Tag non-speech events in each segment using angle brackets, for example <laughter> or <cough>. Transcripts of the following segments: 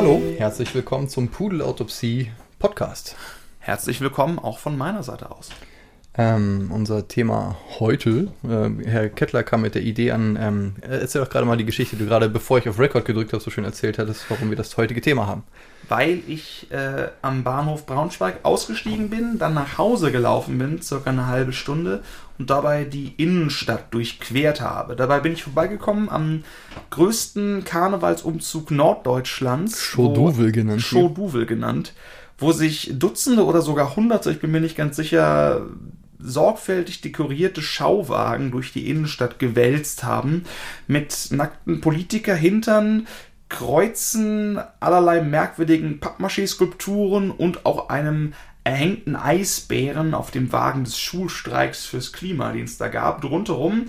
Hallo, herzlich willkommen zum Pudelautopsie Podcast. Herzlich willkommen auch von meiner Seite aus. Ähm, unser Thema heute, äh, Herr Kettler kam mit der Idee an, ähm, erzähl doch gerade mal die Geschichte, die du gerade, bevor ich auf Record gedrückt habe, so schön erzählt hattest, warum wir das heutige Thema haben. Weil ich äh, am Bahnhof Braunschweig ausgestiegen bin, dann nach Hause gelaufen bin, circa eine halbe Stunde, und dabei die Innenstadt durchquert habe. Dabei bin ich vorbeigekommen am größten Karnevalsumzug Norddeutschlands. Schoduvel genannt. Schoduvel genannt, wo sich Dutzende oder sogar Hunderte, ich bin mir nicht ganz sicher, sorgfältig dekorierte Schauwagen durch die Innenstadt gewälzt haben, mit nackten Politikerhintern, Kreuzen, allerlei merkwürdigen Pappmaché-Skulpturen und auch einem erhängten Eisbären auf dem Wagen des Schulstreiks fürs Klima, den es da gab. Rundherum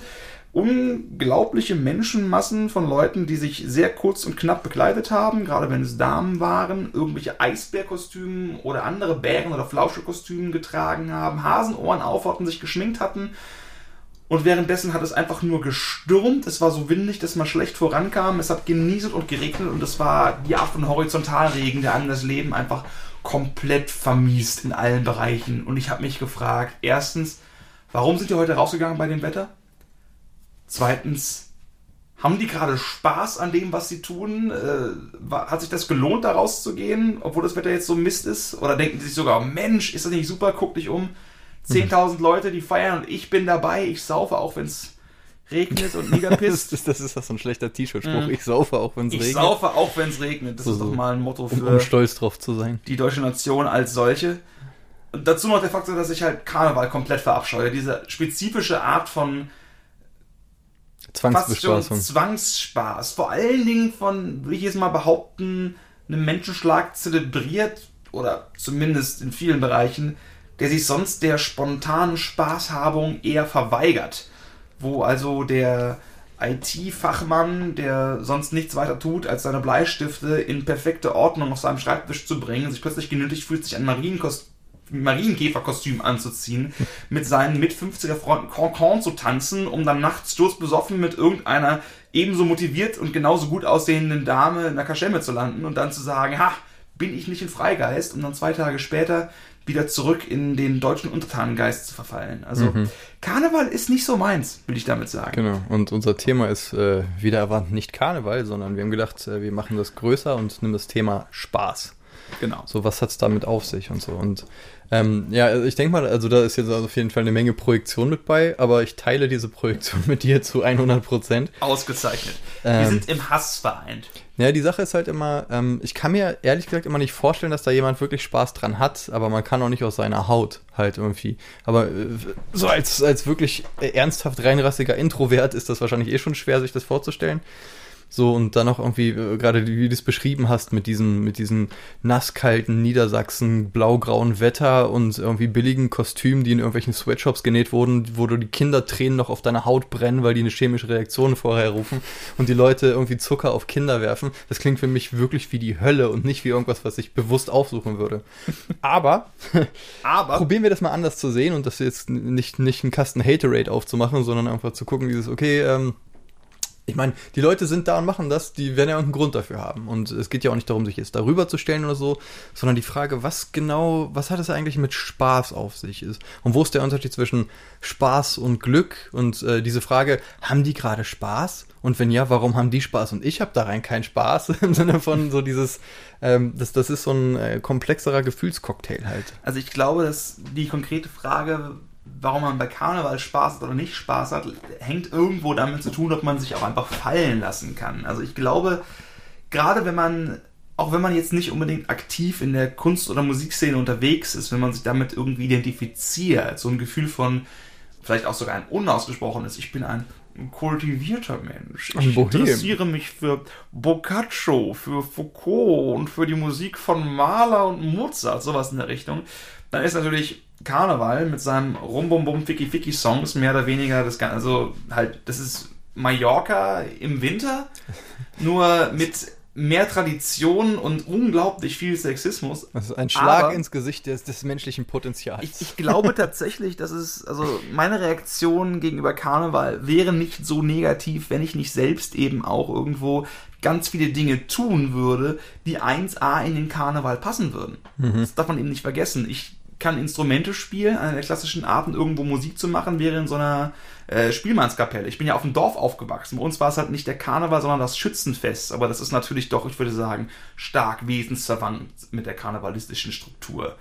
unglaubliche Menschenmassen von Leuten, die sich sehr kurz und knapp bekleidet haben, gerade wenn es Damen waren, irgendwelche Eisbärkostümen oder andere Bären- oder Flauschekostümen getragen haben, Hasenohren auf sich geschminkt hatten. Und währenddessen hat es einfach nur gestürmt. Es war so windig, dass man schlecht vorankam. Es hat genieselt und geregnet und es war die Art von Horizontalregen, der einem das Leben einfach komplett vermiest in allen Bereichen. Und ich habe mich gefragt, erstens, warum sind die heute rausgegangen bei dem Wetter? Zweitens, haben die gerade Spaß an dem, was sie tun? Äh, hat sich das gelohnt, da rauszugehen, obwohl das Wetter jetzt so Mist ist? Oder denken sie sich sogar, Mensch, ist das nicht super, guck dich um. 10.000 mhm. Leute, die feiern und ich bin dabei, ich saufe auch, wenn es regnet und <laughs> mega pisst. das, ist, das ist doch so ein schlechter T-Shirt-Spruch. Mhm. Ich saufe auch, wenn es regnet. Ich saufe auch, wenn es regnet. Das so, ist doch mal ein Motto für um, um stolz drauf zu sein. die deutsche Nation als solche. Und dazu noch der Faktor, dass ich halt Karneval komplett verabscheue. Diese spezifische Art von Zwangsbespaßung. Zwangsspaß. Vor allen Dingen von, will ich jetzt mal behaupten, einem Menschenschlag zelebriert oder zumindest in vielen Bereichen, der sich sonst der spontanen Spaßhabung eher verweigert. Wo also der IT-Fachmann, der sonst nichts weiter tut, als seine Bleistifte in perfekte Ordnung auf seinem Schreibtisch zu bringen, sich plötzlich genötigt fühlt, sich ein Marienkost Marienkäferkostüm anzuziehen, mit seinen mit 50er Freunden Concon zu tanzen, um dann nachts sturzbesoffen mit irgendeiner ebenso motiviert und genauso gut aussehenden Dame in der Kaschemme zu landen und dann zu sagen, ha, bin ich nicht ein Freigeist, um dann zwei Tage später wieder zurück in den deutschen Untertanengeist zu verfallen. Also mhm. Karneval ist nicht so meins, will ich damit sagen. Genau, und unser Thema ist äh, wieder erwartet nicht Karneval, sondern wir haben gedacht, äh, wir machen das größer und nehmen das Thema Spaß. Genau. So, was hat es damit auf sich und so. Und ähm, ja, also ich denke mal, also da ist jetzt auf jeden Fall eine Menge Projektion mit bei, aber ich teile diese Projektion <laughs> mit dir zu 100 Prozent. Ausgezeichnet. Ähm, Wir sind im Hass vereint. Ja, die Sache ist halt immer, ähm, ich kann mir ehrlich gesagt immer nicht vorstellen, dass da jemand wirklich Spaß dran hat, aber man kann auch nicht aus seiner Haut halt irgendwie. Aber äh, so als, als wirklich ernsthaft reinrassiger Introvert ist das wahrscheinlich eh schon schwer, sich das vorzustellen. So, und dann auch irgendwie, äh, gerade wie du es beschrieben hast, mit diesem, mit diesem nasskalten Niedersachsen, blaugrauen Wetter und irgendwie billigen Kostümen, die in irgendwelchen Sweatshops genäht wurden, wo du die Kindertränen noch auf deiner Haut brennen, weil die eine chemische Reaktion vorher rufen und die Leute irgendwie Zucker auf Kinder werfen. Das klingt für mich wirklich wie die Hölle und nicht wie irgendwas, was ich bewusst aufsuchen würde. <laughs> Aber, Aber probieren wir das mal anders zu sehen und das jetzt nicht, nicht einen Kasten Haterate aufzumachen, sondern einfach zu gucken, dieses, okay, ähm, ich meine, die Leute sind da und machen das, die werden ja irgendeinen Grund dafür haben. Und es geht ja auch nicht darum, sich jetzt darüber zu stellen oder so, sondern die Frage, was genau, was hat es eigentlich mit Spaß auf sich ist? Und wo ist der Unterschied zwischen Spaß und Glück? Und äh, diese Frage, haben die gerade Spaß? Und wenn ja, warum haben die Spaß und ich habe da rein keinen Spaß? <laughs> Im Sinne von so dieses, ähm, das, das ist so ein äh, komplexerer Gefühlscocktail halt. Also ich glaube, dass die konkrete Frage, warum man bei Karneval Spaß hat oder nicht Spaß hat, hängt irgendwo damit zu tun, ob man sich auch einfach fallen lassen kann. Also ich glaube, gerade wenn man, auch wenn man jetzt nicht unbedingt aktiv in der Kunst- oder Musikszene unterwegs ist, wenn man sich damit irgendwie identifiziert, so ein Gefühl von, vielleicht auch sogar ein unausgesprochenes, ich bin ein kultivierter Mensch. Ich interessiere mich für Boccaccio, für Foucault und für die Musik von Mahler und Mozart, sowas in der Richtung. Dann ist natürlich Karneval mit seinem Rum-Bum-Bum Ficky-Ficky-Songs mehr oder weniger das Ganze, also halt, das ist Mallorca im Winter, <laughs> nur mit mehr Tradition und unglaublich viel Sexismus. Das ist ein Schlag Aber ins Gesicht des, des menschlichen Potenzials. Ich, ich glaube tatsächlich, dass es, also meine Reaktion gegenüber Karneval wäre nicht so negativ, wenn ich nicht selbst eben auch irgendwo ganz viele Dinge tun würde, die 1A in den Karneval passen würden. Mhm. Das darf man eben nicht vergessen. Ich kann Instrumente spielen, einer der klassischen Arten, irgendwo Musik zu machen, wäre in so einer äh, Spielmannskapelle. Ich bin ja auf dem Dorf aufgewachsen. Bei uns war es halt nicht der Karneval, sondern das Schützenfest. Aber das ist natürlich doch, ich würde sagen, stark wesensverwandt mit der karnevalistischen Struktur.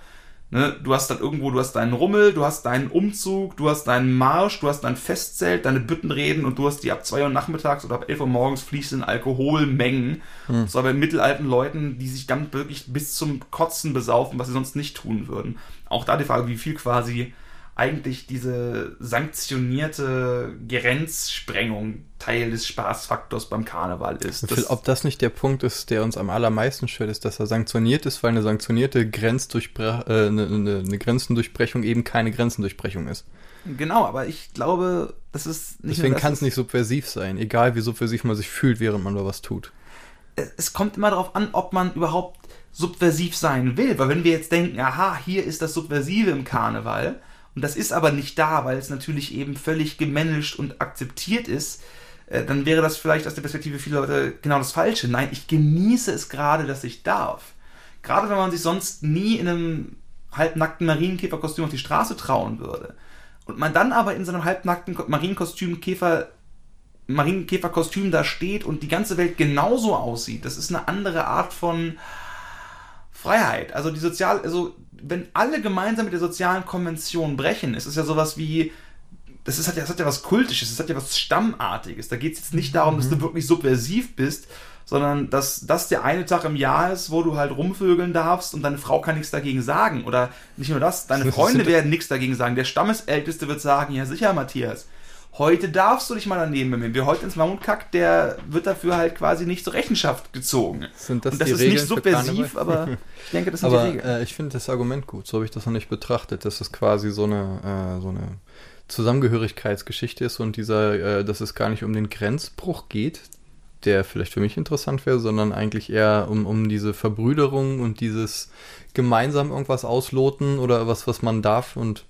Ne, du hast dann irgendwo, du hast deinen Rummel, du hast deinen Umzug, du hast deinen Marsch, du hast dein Festzelt, deine Büttenreden und du hast die ab 2 Uhr nachmittags oder ab 11 Uhr morgens fließenden Alkoholmengen. Hm. So bei mittelalten Leuten, die sich dann wirklich bis zum Kotzen besaufen, was sie sonst nicht tun würden. Auch da die Frage, wie viel quasi eigentlich diese sanktionierte Grenzsprengung Teil des Spaßfaktors beim Karneval ist. Das Ob das nicht der Punkt ist, der uns am allermeisten stört, ist, dass er sanktioniert ist, weil eine sanktionierte Grenzdurchbre äh, eine, eine, eine Grenzendurchbrechung eben keine Grenzendurchbrechung ist. Genau, aber ich glaube, das ist nicht Deswegen kann es nicht subversiv sein, egal wie subversiv man sich fühlt, während man da was tut. Es kommt immer darauf an, ob man überhaupt subversiv sein will, weil wenn wir jetzt denken, aha, hier ist das Subversive im Karneval, und das ist aber nicht da, weil es natürlich eben völlig gemanagt und akzeptiert ist, äh, dann wäre das vielleicht aus der Perspektive vieler Leute genau das Falsche. Nein, ich genieße es gerade, dass ich darf. Gerade wenn man sich sonst nie in einem halbnackten Marienkäferkostüm auf die Straße trauen würde. Und man dann aber in seinem halbnackten Marienkostüm Käfer Marienkäferkostüm da steht und die ganze Welt genauso aussieht. Das ist eine andere Art von Freiheit. Also die sozial, also wenn alle gemeinsam mit der sozialen Konvention brechen, ist es ja sowas wie, das, ist, das, hat, ja, das hat ja was Kultisches, das hat ja was Stammartiges. Da geht es jetzt nicht darum, mhm. dass du mhm. wirklich subversiv bist, sondern dass das der eine Tag im Jahr ist, wo du halt rumvögeln darfst und deine Frau kann nichts dagegen sagen. Oder nicht nur das, deine Freunde werden nichts dagegen sagen. Der Stammesälteste wird sagen, ja sicher, Matthias, heute darfst du dich mal daneben benehmen. Wer heute ins Mammut kackt, der wird dafür halt quasi nicht zur Rechenschaft gezogen. Sind das Und das ist Regeln nicht subversiv, aber <laughs> ich denke, das sind aber, die Regeln. Äh, ich finde das Argument gut, so habe ich das noch nicht betrachtet, dass es quasi so eine, äh, so eine Zusammengehörigkeitsgeschichte ist und dieser, äh, dass es gar nicht um den Grenzbruch geht, der vielleicht für mich interessant wäre, sondern eigentlich eher um, um diese Verbrüderung und dieses gemeinsam irgendwas ausloten oder was, was man darf und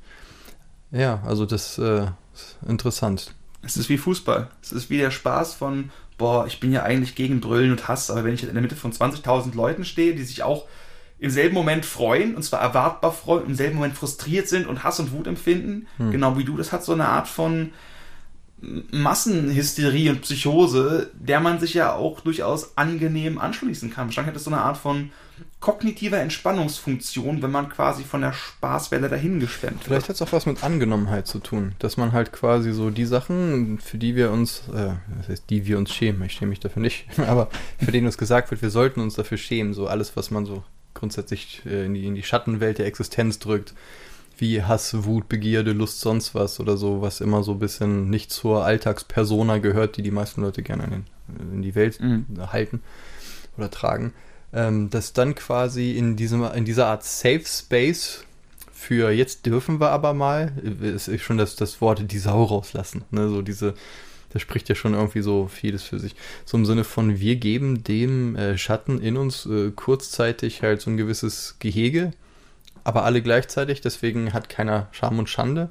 ja, also das äh, interessant. Es ist wie Fußball. Es ist wie der Spaß von, boah, ich bin ja eigentlich gegen Brüllen und Hass, aber wenn ich in der Mitte von 20.000 Leuten stehe, die sich auch im selben Moment freuen, und zwar erwartbar freuen, im selben Moment frustriert sind und Hass und Wut empfinden, hm. genau wie du, das hat so eine Art von Massenhysterie und Psychose, der man sich ja auch durchaus angenehm anschließen kann. Wahrscheinlich hat es so eine Art von kognitiver Entspannungsfunktion, wenn man quasi von der Spaßwelle dahingeschwemmt wird. Vielleicht hat es auch was mit Angenommenheit zu tun, dass man halt quasi so die Sachen, für die wir uns, äh, das heißt, die wir uns schämen, ich schäme mich dafür nicht, <laughs> aber für denen uns gesagt wird, wir sollten uns dafür schämen, so alles, was man so grundsätzlich äh, in, die, in die Schattenwelt der Existenz drückt, wie Hass, Wut, Begierde, Lust, sonst was oder so, was immer so ein bisschen nicht zur Alltagspersona gehört, die die meisten Leute gerne in, in die Welt mhm. halten oder tragen, ähm, dass dann quasi in, diesem, in dieser Art Safe Space für jetzt dürfen wir aber mal, ist schon das, das Wort die Sau rauslassen, ne? so diese, das spricht ja schon irgendwie so vieles für sich. So im Sinne von, wir geben dem äh, Schatten in uns äh, kurzzeitig halt so ein gewisses Gehege, aber alle gleichzeitig, deswegen hat keiner Scham und Schande.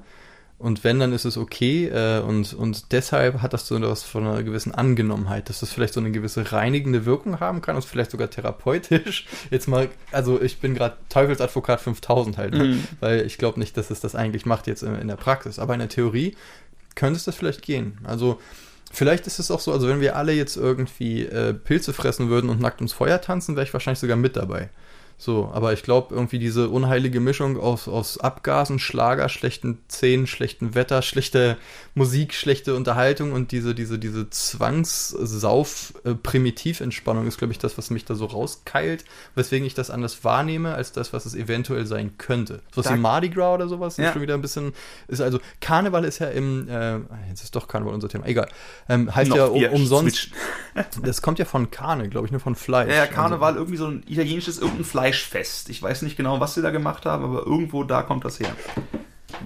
Und wenn, dann ist es okay. Äh, und, und deshalb hat das so etwas von einer gewissen Angenommenheit, dass das vielleicht so eine gewisse reinigende Wirkung haben kann und vielleicht sogar therapeutisch. <laughs> Jetzt mal, also ich bin gerade Teufelsadvokat 5000 halt, ne? mhm. weil ich glaube nicht, dass es das eigentlich macht jetzt in, in der Praxis. Aber in der Theorie könnte es das vielleicht gehen. Also vielleicht ist es auch so, also wenn wir alle jetzt irgendwie äh, Pilze fressen würden und nackt ums Feuer tanzen, wäre ich wahrscheinlich sogar mit dabei. So, aber ich glaube, irgendwie diese unheilige Mischung aus, aus Abgasen, Schlager, schlechten Szenen, schlechtem Wetter, schlechte Musik, schlechte Unterhaltung und diese, diese, diese Zwangssauf-Primitiventspannung ist, glaube ich, das, was mich da so rauskeilt, weswegen ich das anders wahrnehme, als das, was es eventuell sein könnte. So was wie Mardi Gras oder sowas ja. ist schon wieder ein bisschen, ist also, Karneval ist ja im, äh, jetzt ist doch Karneval unser Thema, egal, ähm, heißt Noch ja um, umsonst, das kommt ja von Karne, glaube ich, nur von Fleisch. Ja, ja Karneval, also, irgendwie so ein italienisches, irgendein Fleisch Fleischfest. Ich weiß nicht genau, was sie da gemacht haben, aber irgendwo da kommt das her.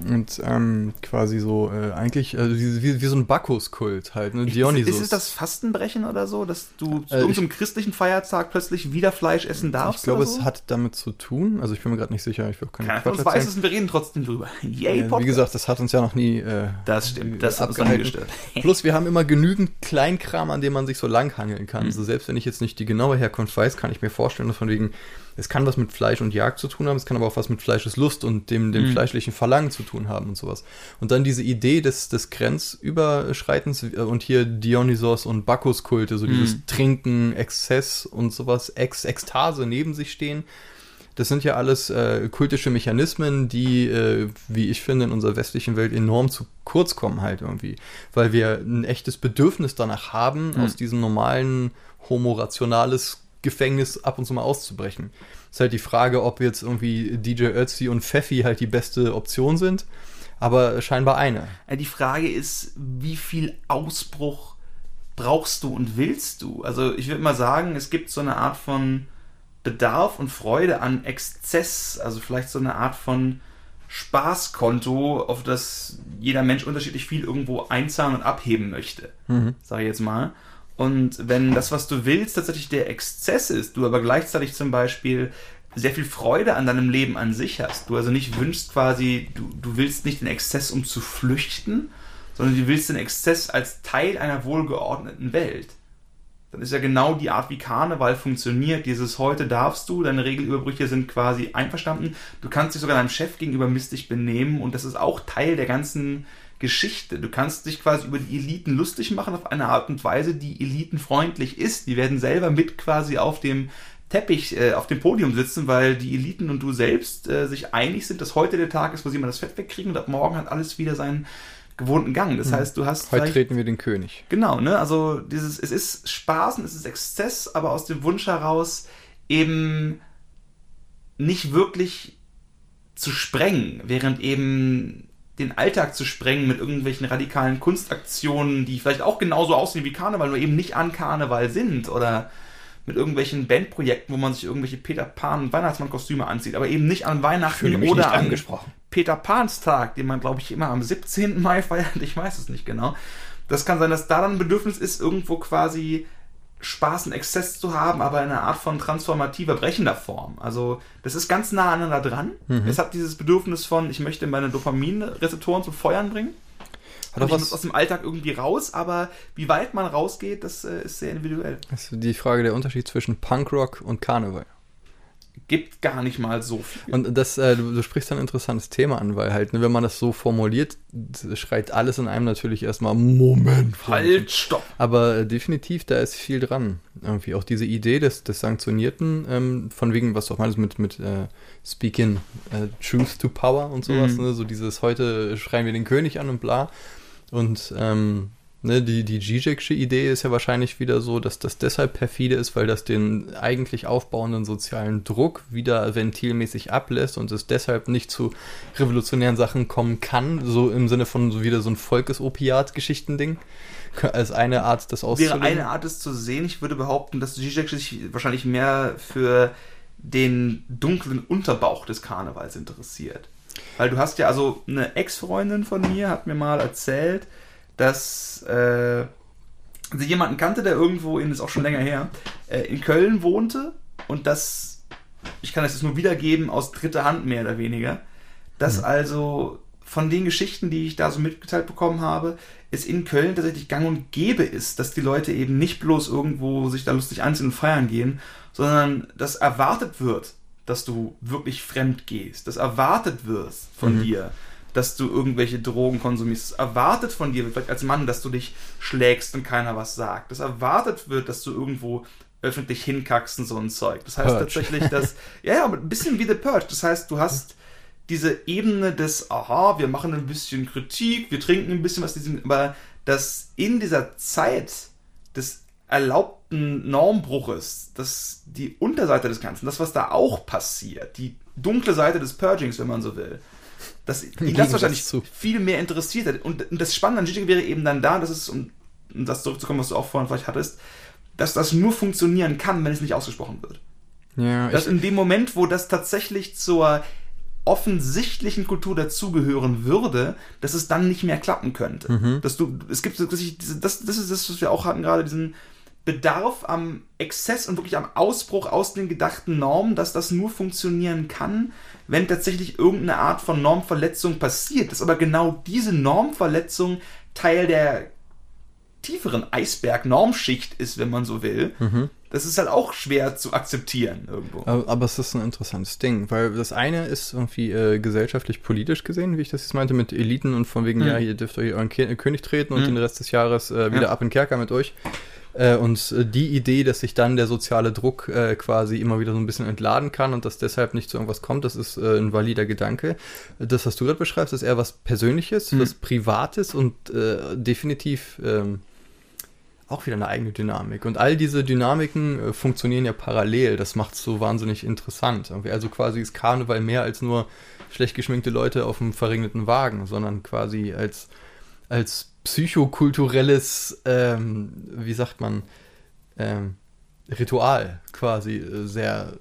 Und ähm, quasi so, äh, eigentlich äh, wie, wie, wie so ein Bacchus-Kult halt, ne? Dionysus. Ist, ist es das Fastenbrechen oder so, dass du zu Äh, irgendeinem christlichen Feiertag plötzlich wieder Fleisch essen darfst? ich glaube, so? es hat damit zu tun. Also ich bin mir gerade nicht sicher, ich will auch keine Keiner von uns weiß es und wir reden trotzdem drüber. <laughs> Yay, Äh, wie gesagt, das hat uns ja noch nie äh, das stimmt, das hat uns abgehalten. angestört. <laughs> Plus, wir haben immer genügend Kleinkram, an dem man sich so langhangeln kann. Mhm. Also selbst wenn ich jetzt nicht die genaue Herkunft weiß, kann ich mir vorstellen, dass von wegen, es kann was mit Fleisch und Jagd zu tun haben, es kann aber auch was mit Fleischeslust und dem, dem Mhm. fleischlichen Verlangen zu tun haben und sowas. Und dann diese Idee des, des Grenzüberschreitens äh, und hier Dionysos und Bacchus-Kulte, so dieses Mhm. Trinken, Exzess und sowas, Ex Ekstase neben sich stehen. Das sind ja alles äh, kultische Mechanismen, die, äh, wie ich finde, in unserer westlichen Welt enorm zu kurz kommen halt irgendwie. Weil wir ein echtes Bedürfnis danach haben, Mhm. aus diesem normalen homo-rationales Gefängnis ab und zu mal auszubrechen. Ist halt die Frage, ob jetzt irgendwie DJ Ötzi und Pfeffi halt die beste Option sind, aber scheinbar eine. Ja, Die Frage ist, wie viel Ausbruch brauchst du und willst du? Also ich würde mal sagen, es gibt so eine Art von Bedarf und Freude an Exzess, also vielleicht so eine Art von Spaßkonto, auf das jeder Mensch unterschiedlich viel irgendwo einzahlen und abheben möchte, Mhm. sage ich jetzt mal. Und wenn das, was du willst, tatsächlich der Exzess ist, du aber gleichzeitig zum Beispiel sehr viel Freude an deinem Leben an sich hast, du also nicht wünschst quasi, du, du willst nicht den Exzess, um zu flüchten, sondern du willst den Exzess als Teil einer wohlgeordneten Welt. Dann ist ja genau die Art, wie Karneval funktioniert. Dieses heute darfst du, deine Regelüberbrüche sind quasi einverstanden. Du kannst dich sogar deinem Chef gegenüber mistig benehmen und das ist auch Teil der ganzen Geschichte. Du kannst dich quasi über die Eliten lustig machen auf eine Art und Weise, die elitenfreundlich ist. Die werden selber mit quasi auf dem Teppich, äh, auf dem Podium sitzen, weil die Eliten und du selbst äh, sich einig sind, dass heute der Tag ist, wo sie mal das Fett wegkriegen und ab morgen hat alles wieder seinen gewohnten Gang. Das heißt, du hast Heute treten wir den König. Genau, ne? Also dieses, es ist Spaß und es ist Exzess, aber aus dem Wunsch heraus eben nicht wirklich zu sprengen, während eben den Alltag zu sprengen mit irgendwelchen radikalen Kunstaktionen, die vielleicht auch genauso aussehen wie Karneval, nur eben nicht an Karneval sind oder mit irgendwelchen Bandprojekten, wo man sich irgendwelche Peter Pan Weihnachtsmann-Kostüme anzieht, aber eben nicht an Weihnachten oder an Peter Pans Tag, den man, glaube ich, immer am 17. Mai feiert. <laughs> Ich weiß es nicht genau. Das kann sein, dass da dann ein Bedürfnis ist, irgendwo quasi Spaß und Exzess zu haben, aber in einer Art von transformativer, brechender Form. Also, das ist ganz nah aneinander dran. Mhm. Es hat dieses Bedürfnis von, ich möchte meine Dopaminrezeptoren zum Feuern bringen. Hat Und auch was, aus dem Alltag irgendwie raus, aber wie weit man rausgeht, das äh, ist sehr individuell. das ist die Frage der Unterschied zwischen Punkrock und Karneval. Gibt gar nicht mal so viel. Und das, äh, du, du sprichst ein interessantes Thema an, weil halt, ne, wenn man das so formuliert, schreit alles in einem natürlich erstmal Moment. halt, stopp! Aber äh, definitiv, da ist viel dran. Irgendwie auch diese Idee des, des Sanktionierten, ähm, von wegen, was du auch meinst mit, mit äh, Speaking äh, Truth to Power und sowas, Mhm. ne? so dieses heute schreien wir den König an und bla. Und ähm, ne, die, die Zizek'sche Idee ist ja wahrscheinlich wieder so, dass das deshalb perfide ist, weil das den eigentlich aufbauenden sozialen Druck wieder ventilmäßig ablässt und es deshalb nicht zu revolutionären Sachen kommen kann, so im Sinne von so wieder so ein Volkes-Opiat-Geschichtending, als eine Art, das wäre auszulegen. eine Art, es zu sehen. Ich würde behaupten, dass Zizek sich wahrscheinlich mehr für den dunklen Unterbauch des Karnevals interessiert. Weil du hast ja, also eine Ex-Freundin von mir hat mir mal erzählt, dass äh, sie jemanden kannte, der irgendwo in, ist auch schon länger her, äh, in Köln wohnte und das, ich kann das jetzt nur wiedergeben aus dritter Hand mehr oder weniger, dass Mhm. also von den Geschichten, die ich da so mitgeteilt bekommen habe, es in Köln tatsächlich gang und gäbe ist, dass die Leute eben nicht bloß irgendwo sich da lustig anziehen und feiern gehen, sondern dass erwartet wird, dass du wirklich fremd gehst, dass erwartet wird von Mhm. dir, dass du irgendwelche Drogen konsumierst. Es erwartet von dir, vielleicht als Mann, dass du dich schlägst und keiner was sagt. Es erwartet wird, dass du irgendwo öffentlich hinkackst und so ein Zeug. Das heißt Purge. tatsächlich, dass, <laughs> ja, ja, aber ein bisschen wie The Purge. Das heißt, du hast diese Ebene des, aha, wir machen ein bisschen Kritik, wir trinken ein bisschen was, diesem, aber dass in dieser Zeit des erlaubten Normbruches, dass die Unterseite des Ganzen, das, was da auch passiert, die dunkle Seite des Purgings, wenn man so will, dass ihn das wahrscheinlich zu. viel mehr interessiert hat. Und, und das Spannende an Gigi wäre eben dann da, dass es, um, um das zurückzukommen, was du auch vorhin vielleicht hattest, dass das nur funktionieren kann, wenn es nicht ausgesprochen wird. Ja, Dass in dem Moment, wo das tatsächlich zur offensichtlichen Kultur dazugehören würde, dass es dann nicht mehr klappen könnte. Mhm. Dass du, es gibt das, das ist das, was wir auch hatten gerade, diesen Bedarf am Exzess und wirklich am Ausbruch aus den gedachten Normen, dass das nur funktionieren kann, wenn tatsächlich irgendeine Art von Normverletzung passiert. Dass aber genau diese Normverletzung Teil der tieferen Eisberg-Normschicht ist, wenn man so will. Mhm. Das ist halt auch schwer zu akzeptieren irgendwo. Aber, aber es ist ein interessantes Ding, weil das eine ist irgendwie äh, gesellschaftlich-politisch gesehen, wie ich das jetzt meinte, mit Eliten und von wegen, Mhm. ja, ihr dürft euch euren Ke König treten und Mhm. den Rest des Jahres äh, wieder Ja. ab in Kerker mit euch. Äh, und äh, die Idee, dass sich dann der soziale Druck äh, quasi immer wieder so ein bisschen entladen kann und dass deshalb nicht zu irgendwas kommt, das ist äh, ein valider Gedanke. Das, was du gerade beschreibst, ist eher was Persönliches, Mhm. was Privates und äh, definitiv ähm, auch wieder eine eigene Dynamik. Und all diese Dynamiken funktionieren ja parallel. Das macht es so wahnsinnig interessant. Also quasi ist Karneval mehr als nur schlecht geschminkte Leute auf einem verregneten Wagen, sondern quasi als, als psychokulturelles, ähm, wie sagt man, ähm, Ritual quasi äh, sehr,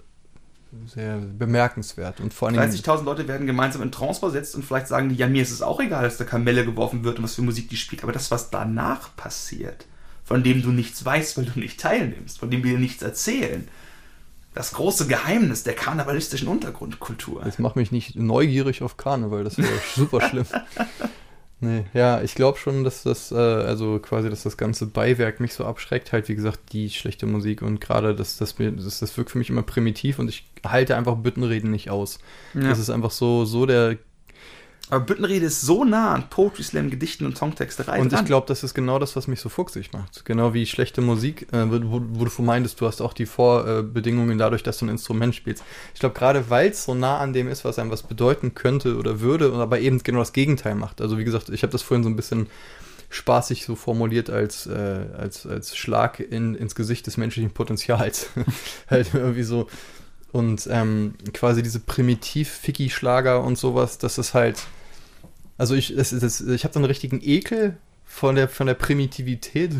sehr bemerkenswert. Und vor allen Dingen. 30.000 Leute werden gemeinsam in Trance versetzt und vielleicht sagen die, ja, mir ist es auch egal, dass da Kamelle geworfen wird und was für Musik die spielt. Aber das, was danach passiert, von dem du nichts weißt, weil du nicht teilnimmst, von dem wir dir nichts erzählen, das große Geheimnis der karnevalistischen Untergrundkultur. Das macht mich nicht neugierig auf Karneval, das wäre <laughs> super schlimm. Nee, ja, ich glaube schon, dass das, äh, also quasi, dass das ganze Beiwerk mich so abschreckt. Halt, wie gesagt, die schlechte Musik und gerade das, das, mir, das, das wirkt für mich immer primitiv und ich halte einfach Büttenreden nicht aus. Ja. Das ist einfach so, so der. Aber Büttenrede ist so nah an Poetry Slam, Gedichten und Songtexterei Und ich glaube, das ist genau das, was mich so fuchsig macht. Genau wie schlechte Musik, äh, wo, wo du meintest, du hast auch die Vorbedingungen dadurch, dass du ein Instrument spielst. Ich glaube, gerade weil es so nah an dem ist, was einem was bedeuten könnte oder würde, und aber eben genau das Gegenteil macht. Also wie gesagt, ich habe das vorhin so ein bisschen spaßig so formuliert als, äh, als, als Schlag in, ins Gesicht des menschlichen Potenzials. <laughs> halt irgendwie so. Und ähm, quasi diese Primitiv-Ficky-Schlager und sowas, das ist halt. Also ich, es, es, ich habe so einen richtigen Ekel von der, von der Primitivität.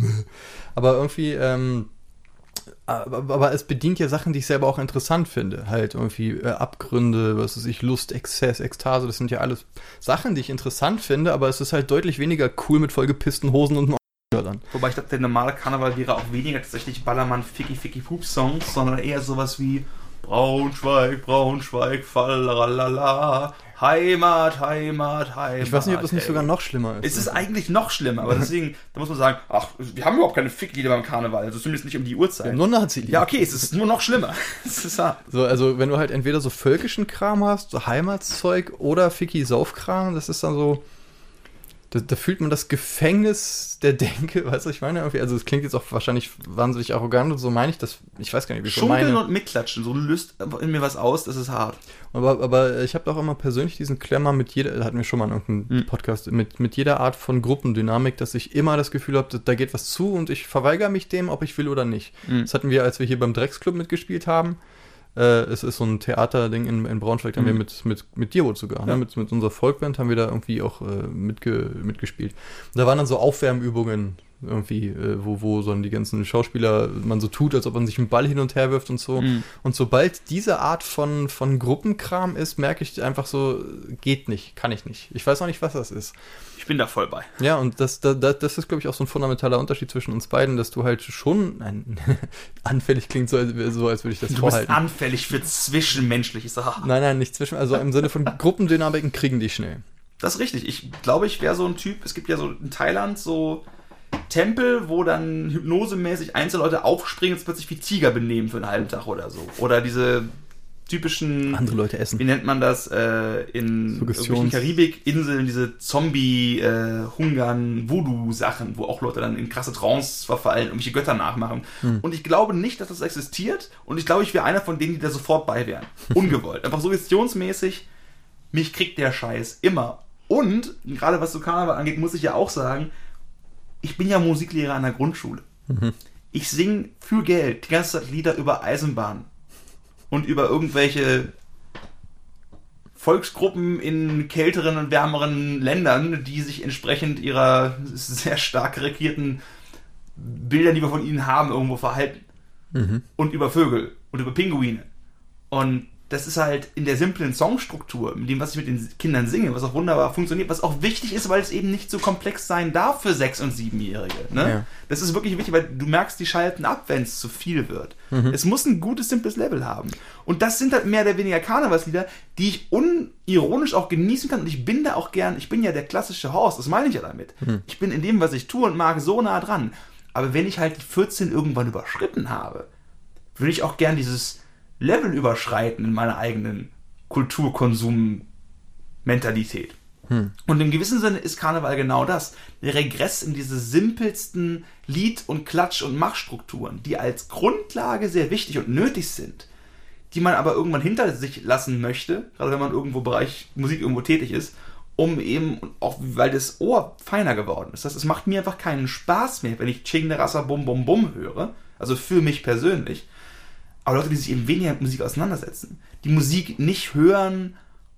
<laughs> Aber irgendwie, ähm, aber, aber es bedient ja Sachen, die ich selber auch interessant finde. Halt irgendwie äh, Abgründe, was weiß ich, Lust, Exzess, Ekstase, das sind ja alles Sachen, die ich interessant finde, aber es ist halt deutlich weniger cool mit vollgepissten Hosen und dann. Wobei ich glaube, der normale Karneval wäre auch weniger tatsächlich Ballermann, Ficky, Ficky, Poop Songs, sondern eher sowas wie Braunschweig, Braunschweig, Fallalala, Heimat, Heimat, Heimat. Ich weiß nicht, ob das nicht ey. sogar noch schlimmer ist. Es ist eigentlich noch schlimmer, aber <laughs> deswegen, da muss man sagen, ach, wir haben überhaupt keine Ficklieder beim Karneval, also zumindest nicht um die Uhrzeit. nur Nazi. Ja, okay, es ist nur noch schlimmer. <laughs> Es ist hart. So, also wenn du halt entweder so völkischen Kram hast, so Heimatszeug oder Ficky Saufkram, das ist dann so. Da, da fühlt man das Gefängnis der Denke, <laughs> weißt du, ich meine? Irgendwie, Also es klingt jetzt auch wahrscheinlich wahnsinnig arrogant und so meine ich das. Ich weiß gar nicht, wie ich so Schunkeln meine. und mitklatschen, so löst in mir was aus, das ist hart. Aber, aber ich habe doch immer persönlich diesen Klemmer mit jeder, hatten wir schon mal in irgendeinem Hm. Podcast, mit, mit jeder Art von Gruppendynamik, dass ich immer das Gefühl habe, da, geht was zu und ich verweigere mich dem, ob ich will oder nicht. Hm. Das hatten wir, als wir hier beim Drecksclub mitgespielt haben. Äh, es ist so ein Theaterding in, in Braunschweig, da haben Mhm. wir mit, mit, mit Dirwood sogar, Ja. ne? mit, mit unserer Folkband haben wir da irgendwie auch äh, mitge, mitgespielt. Und da waren dann so Aufwärmübungen irgendwie, äh, wo, wo so die ganzen Schauspieler, man so tut, als ob man sich einen Ball hin und her wirft und so. Mhm. Und sobald diese Art von, von Gruppenkram ist, merke ich einfach so, geht nicht, kann ich nicht. Ich weiß noch nicht, was das ist. Ich bin da voll bei. Ja, und das, das, das ist, glaube ich, auch so ein fundamentaler Unterschied zwischen uns beiden, dass du halt schon, nein, <laughs> anfällig klingt so, als, so, als würde ich das Du bist vorhalten. anfällig für Zwischenmenschliches. Ah. Nein, nein, nicht zwischen, also im Sinne von Gruppendynamiken kriegen die schnell. Das ist richtig. Ich glaube, ich wäre so ein Typ. Es gibt ja so in Thailand so Tempel, wo dann hypnosemäßig Einzelleute aufspringen und sich plötzlich wie Tiger benehmen für einen halben Tag oder so. Oder diese typischen, Andere Leute wie essen. nennt man das, äh, in irgendwelchen Karibikinseln, diese Zombie-Hungern-Voodoo-Sachen, wo auch Leute dann in krasse Trance verfallen, irgendwelche Götter nachmachen. Hm. Und ich glaube nicht, dass das existiert. Und ich glaube, ich wäre einer von denen, die da sofort bei wären. <laughs> Ungewollt. Einfach suggestionsmäßig mich kriegt der Scheiß immer. Und, gerade was so Karneval angeht, muss ich ja auch sagen, ich bin ja Musiklehrer an der Grundschule. Mhm. Ich singe für Geld die ganze Zeit Lieder über Eisenbahn und über irgendwelche Volksgruppen in kälteren und wärmeren Ländern, die sich entsprechend ihrer sehr stark karikierten Bilder, die wir von ihnen haben, irgendwo verhalten. Mhm. Und über Vögel und über Pinguine. Und das ist halt in der simplen Songstruktur, mit dem, was ich mit den Kindern singe, was auch wunderbar funktioniert, was auch wichtig ist, weil es eben nicht so komplex sein darf für Sechs- und Siebenjährige. Ne? Ja. Das ist wirklich wichtig, weil du merkst, die schalten ab, wenn es zu viel wird. Mhm. Es muss ein gutes, simples Level haben. Und das sind halt mehr oder weniger Karnevalslieder, die ich unironisch auch genießen kann. Und ich bin da auch gern, ich bin ja der klassische Horst, das meine ich ja damit. Mhm. Ich bin in dem, was ich tue und mag, so nah dran. Aber wenn ich halt die 14 irgendwann überschritten habe, würde ich auch gern dieses Level überschreiten in meiner eigenen Kulturkonsum-Mentalität. Hm. Und im gewissen Sinne ist Karneval genau das. Der Regress in diese simpelsten Lied- und Klatsch- und Machstrukturen, die als Grundlage sehr wichtig und nötig sind, die man aber irgendwann hinter sich lassen möchte, gerade wenn man irgendwo Bereich Musik irgendwo tätig ist, um eben, auch weil das Ohr feiner geworden ist. Das heißt, es macht mir einfach keinen Spaß mehr, wenn ich Ching de Rasa Bum Bum Bum höre, also für mich persönlich, aber Leute, die sich eben weniger mit Musik auseinandersetzen, die Musik nicht hören,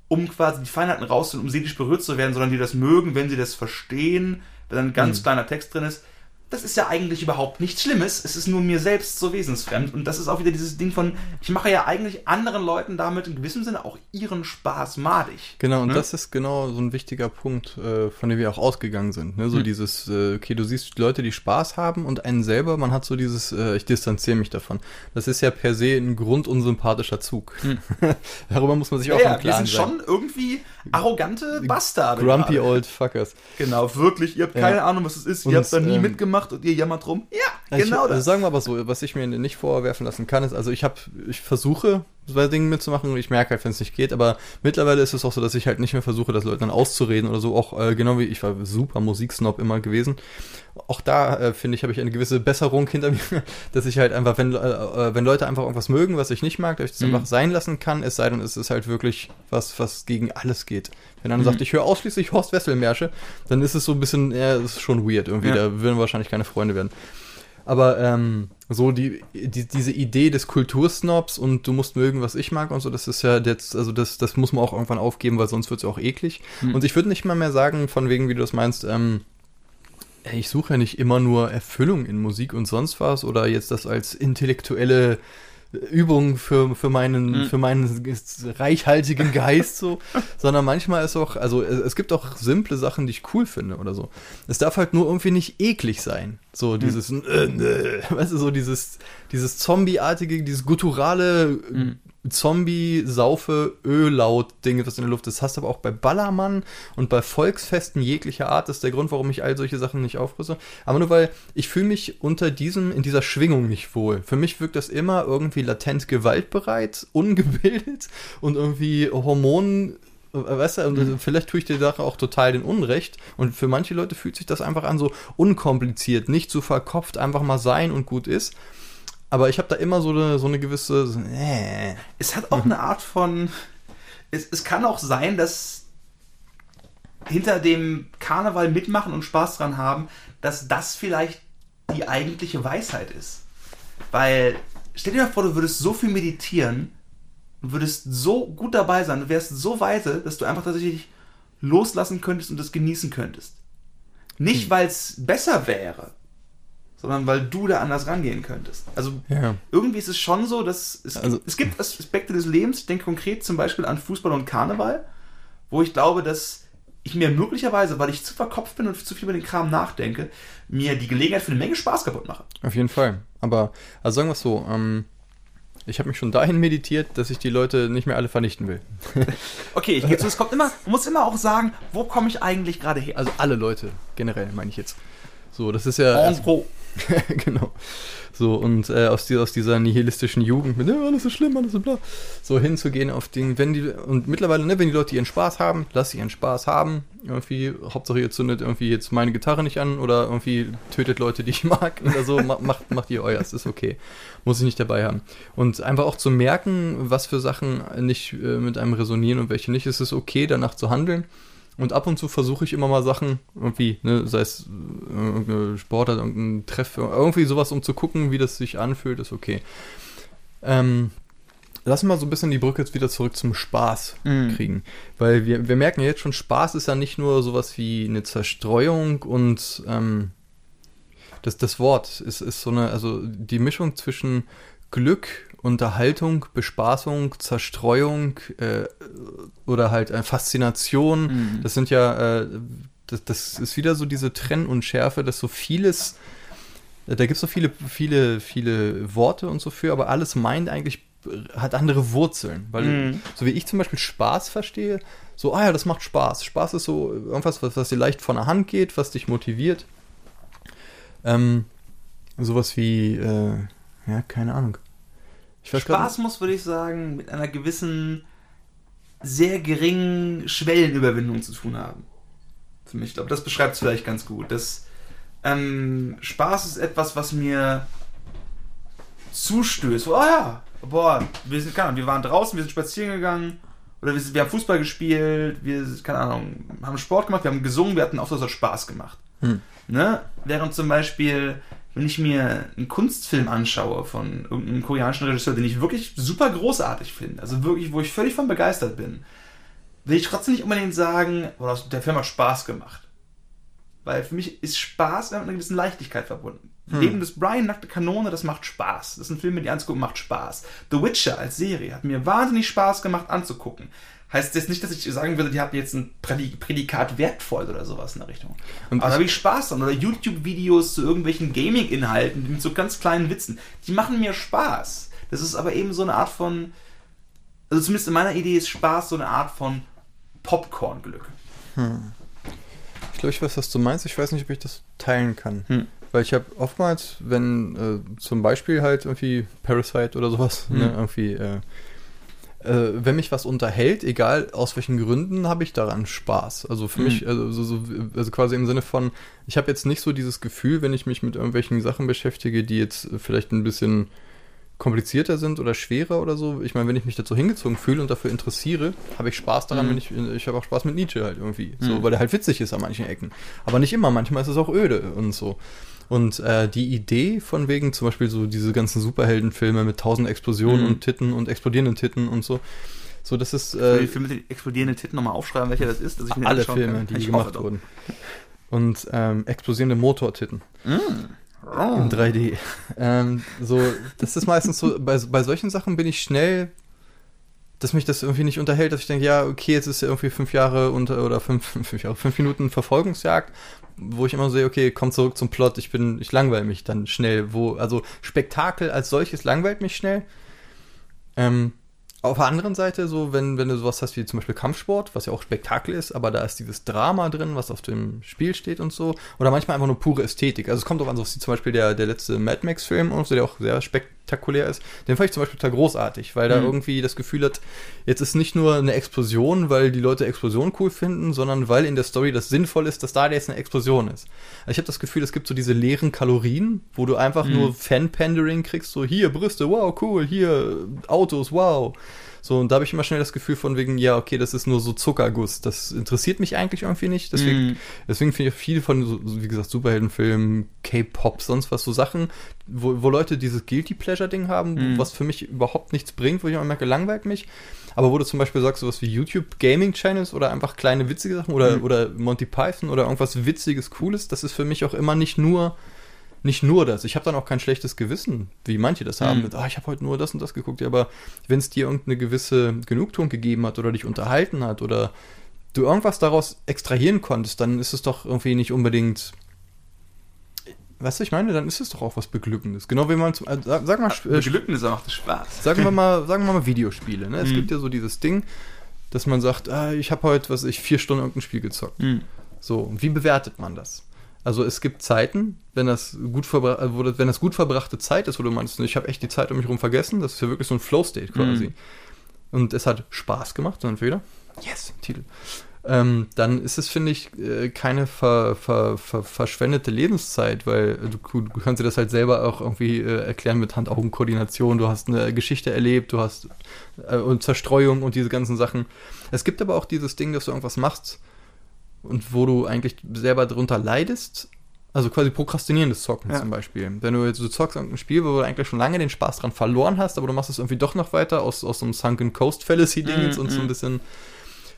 um quasi die Feinheiten rauszuholen, um seelisch berührt zu werden, sondern die das mögen, wenn sie das verstehen, wenn dann ein ganz mhm. kleiner Text drin ist, das ist ja eigentlich überhaupt nichts Schlimmes. Es ist nur mir selbst so wesensfremd. Und das ist auch wieder dieses Ding von, ich mache ja eigentlich anderen Leuten damit in gewissem Sinne auch ihren Spaß madig. Genau, und ne? das ist genau so ein wichtiger Punkt, äh, von dem wir auch ausgegangen sind. Ne? So hm. dieses, äh, okay, du siehst Leute, die Spaß haben und einen selber, man hat so dieses, äh, ich distanziere mich davon. Das ist ja per se ein grundunsympathischer Zug. Hm. <laughs> Darüber muss man sich ja, auch ja, im Klaren Wir sind sein. schon irgendwie arrogante Bastarde. Grumpy gerade. old fuckers. Genau, wirklich. Ihr habt keine ja. Ahnung, was es ist. Und, ihr habt da nie ähm, mitgemacht gemacht und ihr jammert rum. Ja, genau ich, das. Also sagen wir aber so, was ich mir nicht vorwerfen lassen kann, ist, also ich habe, ich versuche zwei Dinge mitzumachen. Ich merke halt, wenn es nicht geht, aber mittlerweile ist es auch so, dass ich halt nicht mehr versuche, das Leuten dann auszureden oder so. Auch äh, genau wie ich war super Musiksnob immer gewesen. Auch da äh, finde ich, habe ich eine gewisse Besserung hinter mir, <laughs> dass ich halt einfach, wenn, äh, äh, wenn Leute einfach irgendwas mögen, was ich nicht mag, dass ich das mhm. einfach sein lassen kann, es sei denn, es ist halt wirklich was, was gegen alles geht. Wenn einer mhm. sagt, ich höre ausschließlich Horst Wessel-Märsche, dann ist es so ein bisschen, ja, ist schon weird irgendwie. Ja. Da würden wahrscheinlich keine Freunde werden. Aber ähm, so die, die, diese Idee des Kultursnobs und du musst mögen, was ich mag und so, das ist ja jetzt, also das, das muss man auch irgendwann aufgeben, weil sonst wird es ja auch eklig. Mhm. Und ich würde nicht mal mehr sagen, von wegen, wie du das meinst, ähm, ich suche ja nicht immer nur Erfüllung in Musik und sonst was oder jetzt das als intellektuelle Übung für, für meinen, mhm. für meinen reichhaltigen Geist so, <laughs> sondern manchmal ist auch, also es gibt auch simple Sachen, die ich cool finde oder so. Es darf halt nur irgendwie nicht eklig sein. So mhm. dieses, mhm. äh, <laughs> weißt du, so dieses, dieses Zombie-artige, dieses gutturale, mhm. Zombie, Saufe, Öllaut-Ding, was in der Luft ist. Das hast du aber auch bei Ballermann und bei Volksfesten jeglicher Art. Das ist der Grund, warum ich all solche Sachen nicht aufrüste. Aber nur weil ich fühle mich unter diesem, in dieser Schwingung nicht wohl. Für mich wirkt das immer irgendwie latent gewaltbereit, <laughs> ungebildet und irgendwie Hormonen weißt du, mhm. vielleicht tue ich der Sache auch total den Unrecht. Und für manche Leute fühlt sich das einfach an so unkompliziert, nicht so verkopft, einfach mal sein und gut ist. Aber ich habe da immer so eine, so eine gewisse. So, äh. Es hat auch eine Art von. Es, es kann auch sein, dass hinter dem Karneval mitmachen und Spaß dran haben, dass das vielleicht die eigentliche Weisheit ist. Weil, stell dir mal vor, du würdest so viel meditieren und würdest so gut dabei sein, du wärst so weise, dass du einfach tatsächlich loslassen könntest und das genießen könntest. Nicht, hm. weil es besser wäre, sondern weil du da anders rangehen könntest. Also ja. irgendwie ist es schon so, dass es, also, es gibt Aspekte des Lebens, ich denke konkret zum Beispiel an Fußball und Karneval, wo ich glaube, dass ich mir möglicherweise, weil ich zu verkopft bin und zu viel über den Kram nachdenke, mir die Gelegenheit für eine Menge Spaß kaputt mache. Auf jeden Fall. Aber, also sagen wir es so, ähm, ich habe mich schon dahin meditiert, dass ich die Leute nicht mehr alle vernichten will. <laughs> okay, ich gebe zu, es kommt immer, man muss immer auch sagen, wo komme ich eigentlich gerade her? Also alle Leute, generell meine ich jetzt. So, das ist ja. Also, <laughs> genau. So, und äh, aus, die, aus dieser nihilistischen Jugend mit, ja, alles ist schlimm, alles ist bla, so hinzugehen auf den, wenn die, und mittlerweile, ne, wenn die Leute ihren Spaß haben, lass sie ihren Spaß haben, irgendwie, Hauptsache ihr zündet irgendwie jetzt meine Gitarre nicht an oder irgendwie tötet Leute, die ich mag oder so, macht, macht ihr euer, ist okay. Muss ich nicht dabei haben. Und einfach auch zu merken, was für Sachen nicht äh, mit einem resonieren und welche nicht, ist es okay, danach zu handeln und ab und zu versuche ich immer mal Sachen, irgendwie, ne, sei es äh, irgendeine Sportart, irgendein Treff, irgendwie sowas, um zu gucken, wie das sich anfühlt, ist okay. Ähm, lass mal so ein bisschen die Brücke jetzt wieder zurück zum Spaß mm. kriegen. Weil wir, wir merken ja jetzt schon, Spaß ist ja nicht nur sowas wie eine Zerstreuung und ähm, das, das Wort ist, ist so eine, also die Mischung zwischen Glück Unterhaltung, Bespaßung, Zerstreuung äh, oder halt äh, Faszination. Mhm. Das sind ja, äh, das, das, ist wieder so diese Trennunschärfe, dass so vieles, da gibt es so viele, viele, viele Worte und so für, aber alles meint eigentlich, hat andere Wurzeln. Weil, mhm. so wie ich zum Beispiel Spaß verstehe, so, ah ja, das macht Spaß. Spaß ist so irgendwas, was, was dir leicht von der Hand geht, was dich motiviert. Ähm, sowas wie, äh, ja, keine Ahnung. Spaß muss, würde ich sagen, mit einer gewissen, sehr geringen Schwellenüberwindung zu tun haben. Für mich. Ich glaube, das beschreibt es vielleicht ganz gut. Das, ähm, Spaß ist etwas, was mir zustößt. Oh ja, boah, wir sind, keine Ahnung, wir waren draußen, wir sind spazieren gegangen, oder wir, wir, haben Fußball gespielt, wir, keine Ahnung, haben Sport gemacht, wir haben gesungen, wir hatten auch so Spaß gemacht. Hm. Ne? Während zum Beispiel wenn ich mir einen Kunstfilm anschaue von irgendeinem koreanischen Regisseur, den ich wirklich super großartig finde, also wirklich, wo ich völlig von begeistert bin, will ich trotzdem nicht unbedingt sagen, boah, der Film hat Spaß gemacht. Weil für mich ist Spaß mit einer gewissen Leichtigkeit verbunden. Hm. Leben des Brian, Nackte Kanone, das macht Spaß. Das ist ein Film, mit dem anzugucken, macht Spaß. The Witcher als Serie hat mir wahnsinnig Spaß gemacht anzugucken heißt jetzt nicht, dass ich sagen würde, die hatten jetzt ein Prädikat wertvoll oder sowas in der Richtung. Und Aber da habe ich Spaß dran. Oder YouTube-Videos zu irgendwelchen Gaming-Inhalten mit so ganz kleinen Witzen. Die machen mir Spaß. Das ist aber eben so eine Art von, also zumindest in meiner Idee ist Spaß so eine Art von Popcorn-Glück. Hm. Ich glaube, ich weiß, was du meinst. Ich weiß nicht, ob ich das teilen kann. Hm. Weil ich habe oftmals, wenn äh, zum Beispiel halt irgendwie Parasite oder sowas, hm. ne, irgendwie äh, wenn mich was unterhält, egal aus welchen Gründen, habe ich daran Spaß. Also für mhm. mich, also, so, also, quasi im Sinne von, ich habe jetzt nicht so dieses Gefühl, wenn ich mich mit irgendwelchen Sachen beschäftige, die jetzt vielleicht ein bisschen komplizierter sind oder schwerer oder so. Ich meine, wenn ich mich dazu hingezogen fühle und dafür interessiere, habe ich Spaß daran, mhm. wenn ich, ich habe auch Spaß mit Nietzsche halt irgendwie. So, mhm. weil der halt witzig ist an manchen Ecken. Aber nicht immer, manchmal ist es auch öde und so. Und äh, die Idee von wegen zum Beispiel so diese ganzen Superheldenfilme mit tausend Explosionen mhm. und Titten und explodierenden Titten und so. So, das ist. Äh, die Filme mit explodierenden Titten nochmal aufschreiben, welcher das ist. Dass ich alle Filme, kann. die ich gemacht wurden. Und ähm, explodierende Motortitten. Oh. In 3D. <laughs> Ähm, so, das ist meistens so, bei, bei solchen Sachen bin ich schnell dass mich das irgendwie nicht unterhält, dass ich denke, ja, okay, jetzt ist ja irgendwie fünf Jahre unter oder fünf, <laughs> fünf Jahre, fünf Minuten Verfolgungsjagd, wo ich immer sehe, okay, komm zurück zum Plot, ich bin, ich langweile mich dann schnell, wo, also Spektakel als solches langweilt mich schnell. Ähm, auf der anderen Seite, so, wenn, wenn du sowas hast wie zum Beispiel Kampfsport, was ja auch Spektakel ist, aber da ist dieses Drama drin, was auf dem Spiel steht und so. Oder manchmal einfach nur pure Ästhetik. Also es kommt auch an, so wie zum Beispiel der, der letzte Mad Max-Film und so, der auch sehr spektakulär ist. Den fand ich zum Beispiel total großartig, weil da mhm. irgendwie das Gefühl hat, jetzt ist nicht nur eine Explosion, weil die Leute Explosionen cool finden, sondern weil in der Story das sinnvoll ist, dass da jetzt eine Explosion ist. Also ich habe das Gefühl, es gibt so diese leeren Kalorien, wo du einfach mhm. nur Fan-Pandering kriegst, so hier Brüste, wow, cool, hier Autos, wow. So, und da habe ich immer schnell das Gefühl von wegen, ja, okay, das ist nur so Zuckerguss. Das interessiert mich eigentlich irgendwie nicht. Deswegen, mm. deswegen finde ich viel von, so, wie gesagt, Superheldenfilmen, K-Pop, sonst was, so Sachen, wo, wo Leute dieses Guilty Pleasure-Ding haben, mm. was für mich überhaupt nichts bringt, wo ich immer merke, langweilt mich. Aber wo du zum Beispiel sagst, sowas wie YouTube Gaming Channels oder einfach kleine witzige Sachen oder, mm. oder Monty Python oder irgendwas Witziges, Cooles, das ist für mich auch immer nicht nur nicht nur das. Ich habe dann auch kein schlechtes Gewissen, wie manche das haben. Mhm. Mit, ah, ich habe heute nur das und das geguckt. Ja, aber wenn es dir irgendeine gewisse Genugtuung gegeben hat oder dich unterhalten hat oder du irgendwas daraus extrahieren konntest, dann ist es doch irgendwie nicht unbedingt. Weißt du, ich meine, dann ist es doch auch was Beglückendes. Genau wie man zum, äh, sag, sag mal, äh, Beglückendes macht Spaß. Sagen wir mal, sagen wir mal Videospiele. Ne? Es mhm. gibt ja so dieses Ding, dass man sagt, ah, ich habe heute, was ich, vier Stunden irgendein Spiel gezockt. Mhm. So, wie bewertet man das? Also es gibt Zeiten, wenn das gut, äh, wenn das gut verbrachte Zeit ist, wo du meinst, ich habe echt die Zeit um mich herum vergessen, das ist ja wirklich so ein Flow-State quasi. Mhm. Und es hat Spaß gemacht, dann wieder, yes, Titel. Ähm, dann ist es, finde ich, äh, keine ver, ver, ver, verschwendete Lebenszeit, weil du, du, kannst dir das halt selber auch irgendwie äh, erklären mit Hand-Augen-Koordination. Du hast eine Geschichte erlebt, du hast äh, und Zerstreuung und diese ganzen Sachen. Es gibt aber auch dieses Ding, dass du irgendwas machst, und wo du eigentlich selber drunter leidest. Also quasi prokrastinierendes Zocken ja. zum Beispiel. Wenn du jetzt du zockst irgendein Spiel, wo du eigentlich schon lange den Spaß dran verloren hast, aber du machst es irgendwie doch noch weiter aus, aus so einem Sunken Coast Fallacy-Dings mm, und so ein mm. bisschen.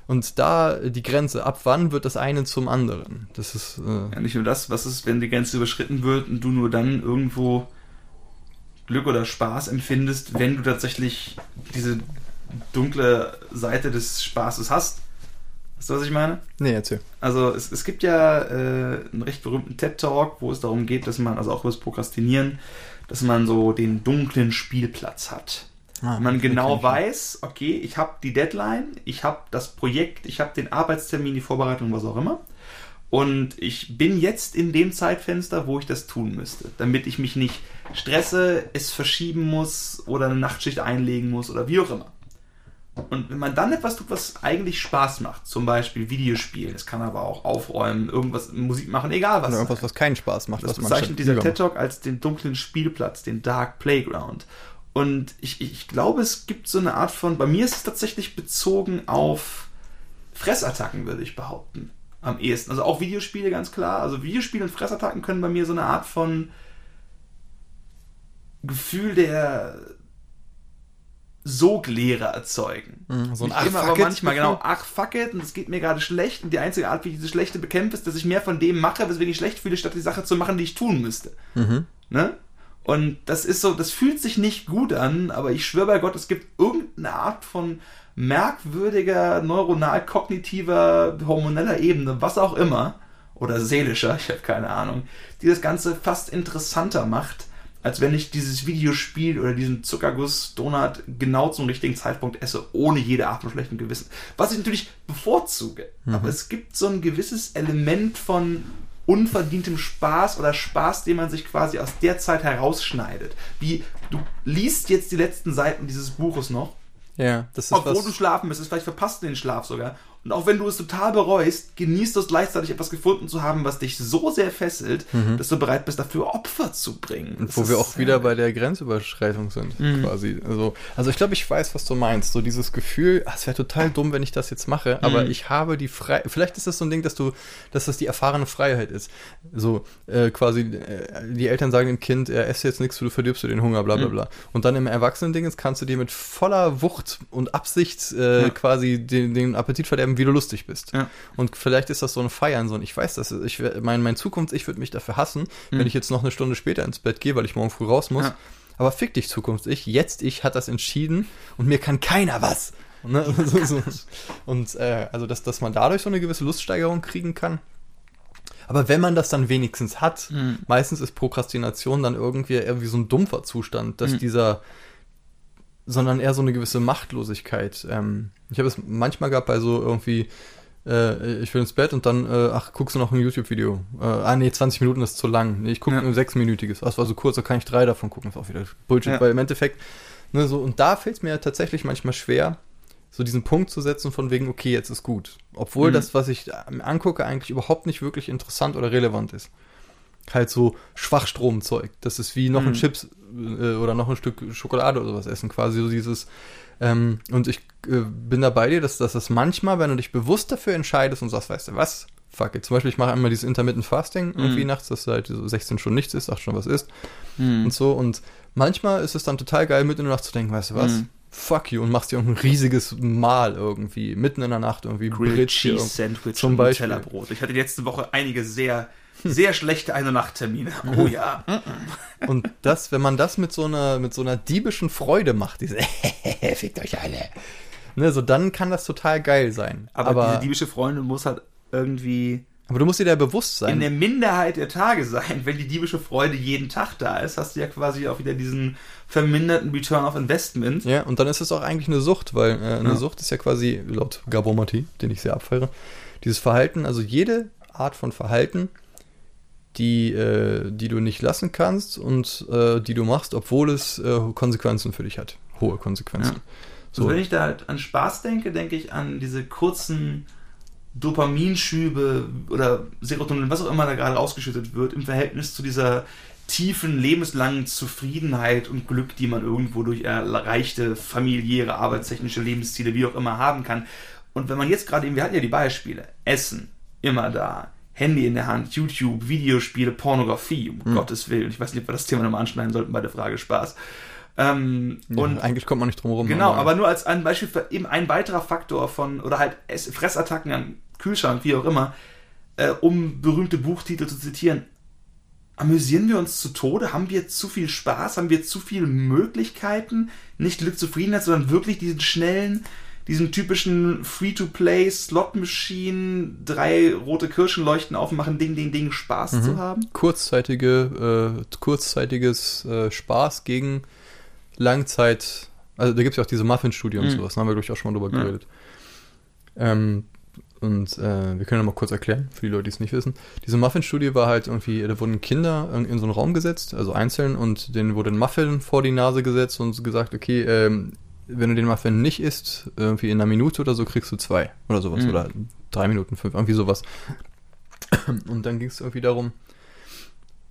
Und da die Grenze, ab wann wird das eine zum anderen? Das ist. Äh ja, nicht nur das, was ist, wenn die Grenze überschritten wird und du nur dann irgendwo Glück oder Spaß empfindest, wenn du tatsächlich diese dunkle Seite des Spaßes hast. Weißt du, was ich meine? Nee, erzähl. Also es, es gibt ja äh, einen recht berühmten TED-Talk, wo es darum geht, dass man, also auch über das Prokrastinieren, dass man so den dunklen Spielplatz hat. Ah, man genau weiß, okay, ich habe die Deadline, ich habe das Projekt, ich habe den Arbeitstermin, die Vorbereitung, was auch immer. Und ich bin jetzt in dem Zeitfenster, wo ich das tun müsste, damit ich mich nicht stresse, es verschieben muss oder eine Nachtschicht einlegen muss oder wie auch immer. Und wenn man dann etwas tut, was eigentlich Spaß macht, zum Beispiel Videospielen, es kann aber auch aufräumen, irgendwas, Musik machen, egal was. Oder irgendwas, was keinen Spaß macht. Das bezeichnet dieser TED Talk als den dunklen Spielplatz, den Dark Playground. Und ich, ich glaube, es gibt so eine Art von, bei mir ist es tatsächlich bezogen auf Fressattacken, würde ich behaupten. Am ehesten. Also auch Videospiele, ganz klar. Also Videospiele und Fressattacken können bei mir so eine Art von Gefühl der Soglehre erzeugen. Mhm, so ein ach, immer, aber manchmal, genau, <laughs> ach fuck it, und es geht mir gerade schlecht und die einzige Art, wie ich diese Schlechte bekämpfe, ist, dass ich mehr von dem mache, weswegen ich schlecht fühle, statt die Sache zu machen, die ich tun müsste. Mhm. Ne? Und das ist so, das fühlt sich nicht gut an, aber ich schwöre bei Gott, es gibt irgendeine Art von merkwürdiger, neuronal-kognitiver, hormoneller Ebene, was auch immer, oder seelischer, <laughs> ich habe keine Ahnung, die das Ganze fast interessanter macht, als wenn ich dieses Videospiel oder diesen Zuckerguss-Donut genau zum richtigen Zeitpunkt esse, ohne jede Art von schlechtem Gewissen. Was ich natürlich bevorzuge. Mhm. Aber es gibt so ein gewisses Element von unverdientem Spaß oder Spaß, den man sich quasi aus der Zeit herausschneidet. Wie du liest jetzt die letzten Seiten dieses Buches noch. Ja, das ist Obwohl was... du schlafen müsstest, vielleicht verpasst du den Schlaf sogar. Und auch wenn du es total bereust, genießt du es gleichzeitig etwas gefunden zu haben, was dich so sehr fesselt, mhm. dass du bereit bist, dafür Opfer zu bringen. Und wo wir auch wieder bei der Grenzüberschreitung sind, mhm. quasi. Also, also ich glaube, ich weiß, was du meinst. So dieses Gefühl, ach, es wäre total dumm, wenn ich das jetzt mache, aber mhm. ich habe die Freiheit. Vielleicht ist das so ein Ding, dass du, dass das die erfahrene Freiheit ist. So äh, quasi, äh, die Eltern sagen dem Kind, er esse jetzt nichts, du verdirbst du den Hunger, bla bla mhm. bla. Und dann im Erwachsenen-Ding kannst du dir mit voller Wucht und Absicht äh, ja. quasi den, den Appetit verderben, wie du lustig bist. Ja. Und vielleicht ist das so ein Feiern, so ein, ich weiß das, ich, mein, mein Zukunfts-Ich würde mich dafür hassen, mhm. wenn ich jetzt noch eine Stunde später ins Bett gehe, weil ich morgen früh raus muss. Ja. Aber fick dich, Zukunfts-Ich, jetzt ich hat das entschieden und mir kann keiner was. Ne? <laughs> so, so. Und äh, also, dass, dass man dadurch so eine gewisse Luststeigerung kriegen kann. Aber wenn man das dann wenigstens hat, mhm. meistens ist Prokrastination dann irgendwie irgendwie so ein dumpfer Zustand, dass mhm. dieser, sondern eher so eine gewisse Machtlosigkeit. Ähm, ich habe es manchmal gehabt bei so irgendwie, äh, ich will ins Bett und dann, äh, ach, guckst du noch ein YouTube-Video. Äh, ah, nee, 20 Minuten ist zu lang. Nee, ich gucke ja. ein sechsminütiges. Das war so kurz, da kann ich drei davon gucken. Das ist auch wieder Bullshit, ja. weil im Endeffekt, ne, so, und da fällt es mir tatsächlich manchmal schwer, so diesen Punkt zu setzen von wegen, okay, jetzt ist gut. Obwohl mhm. das, was ich angucke, eigentlich überhaupt nicht wirklich interessant oder relevant ist halt so Schwachstromzeug. Das ist wie noch mhm. ein Chips äh, oder noch ein Stück Schokolade oder sowas essen, quasi so dieses. Ähm, und ich äh, bin da bei dir, dass, dass das manchmal, wenn du dich bewusst dafür entscheidest und sagst, weißt du was, fuck it. Zum Beispiel, ich mache einmal dieses Intermittent Fasting irgendwie mhm. nachts, dass halt so 16 Stunden nichts ist, 8 Stunden was ist mhm. und so. Und manchmal ist es dann total geil, mitten in der Nacht zu denken, weißt du was, mhm. fuck you und machst dir ein riesiges Mahl irgendwie, mitten in der Nacht irgendwie. Grilled Cheese Sandwich zum Beispiel. Tellerbrot. Ich hatte letzte Woche einige sehr sehr schlechte Eine-Nacht-Termine. Oh ja. Und das, wenn man das mit so einer, mit so einer diebischen Freude macht, diese <laughs> fickt euch alle. Ne, so dann kann das total geil sein. Aber, aber diese diebische Freude muss halt irgendwie. Aber du musst dir da bewusst sein. In der Minderheit der Tage sein. Wenn die diebische Freude jeden Tag da ist, hast du ja quasi auch wieder diesen verminderten Return of Investment. Ja, und dann ist es auch eigentlich eine Sucht, weil äh, eine ja. Sucht ist ja quasi, laut Gabor Mati, den ich sehr abfeiere, dieses Verhalten, also jede Art von Verhalten die, äh, die du nicht lassen kannst und äh, die du machst, obwohl es äh, Konsequenzen für dich hat. Hohe Konsequenzen. Ja. So. Und wenn ich da halt an Spaß denke, denke ich an diese kurzen Dopaminschübe oder Serotonin, was auch immer da gerade ausgeschüttet wird, im Verhältnis zu dieser tiefen, lebenslangen Zufriedenheit und Glück, die man irgendwo durch erreichte familiäre, arbeitstechnische Lebensziele, wie auch immer, haben kann. Und wenn man jetzt gerade, wir hatten ja die Beispiele, Essen, immer da, Handy in der Hand, YouTube, Videospiele, Pornografie, um hm. Gottes Willen. Ich weiß nicht, ob wir das Thema nochmal anschneiden sollten bei der Frage Spaß. Ähm, ja, und eigentlich kommt man nicht drum herum. Genau, aber, aber nur als ein Beispiel für eben ein weiterer Faktor von, oder halt Fressattacken am Kühlschrank, wie auch immer, äh, um berühmte Buchtitel zu zitieren. amüsieren wir uns zu Tode? Haben wir zu viel Spaß? Haben wir zu viele Möglichkeiten? Nicht Glück, Zufriedenheit, sondern wirklich diesen schnellen, diesen typischen Free-to-Play Slot-Machine, drei rote Kirschen leuchten auf und machen Ding, Ding, Ding Spaß Mhm. zu haben? kurzzeitige, äh, kurzzeitiges äh, Spaß gegen Langzeit. Also da gibt es ja auch diese Muffin-Studie und Mhm. sowas, da haben wir, glaube ich, auch schon mal drüber Ja. geredet. Ähm, und äh, wir können ja mal kurz erklären, für die Leute, die es nicht wissen. Diese Muffin-Studie war halt irgendwie, da wurden Kinder in, in so einen Raum gesetzt, also einzeln, und denen wurde ein Muffin vor die Nase gesetzt und gesagt, okay, ähm, wenn du den Muffin nicht isst, irgendwie in einer Minute oder so, kriegst du zwei oder sowas. Mhm. Oder drei Minuten, fünf, irgendwie sowas. Und dann ging es irgendwie darum,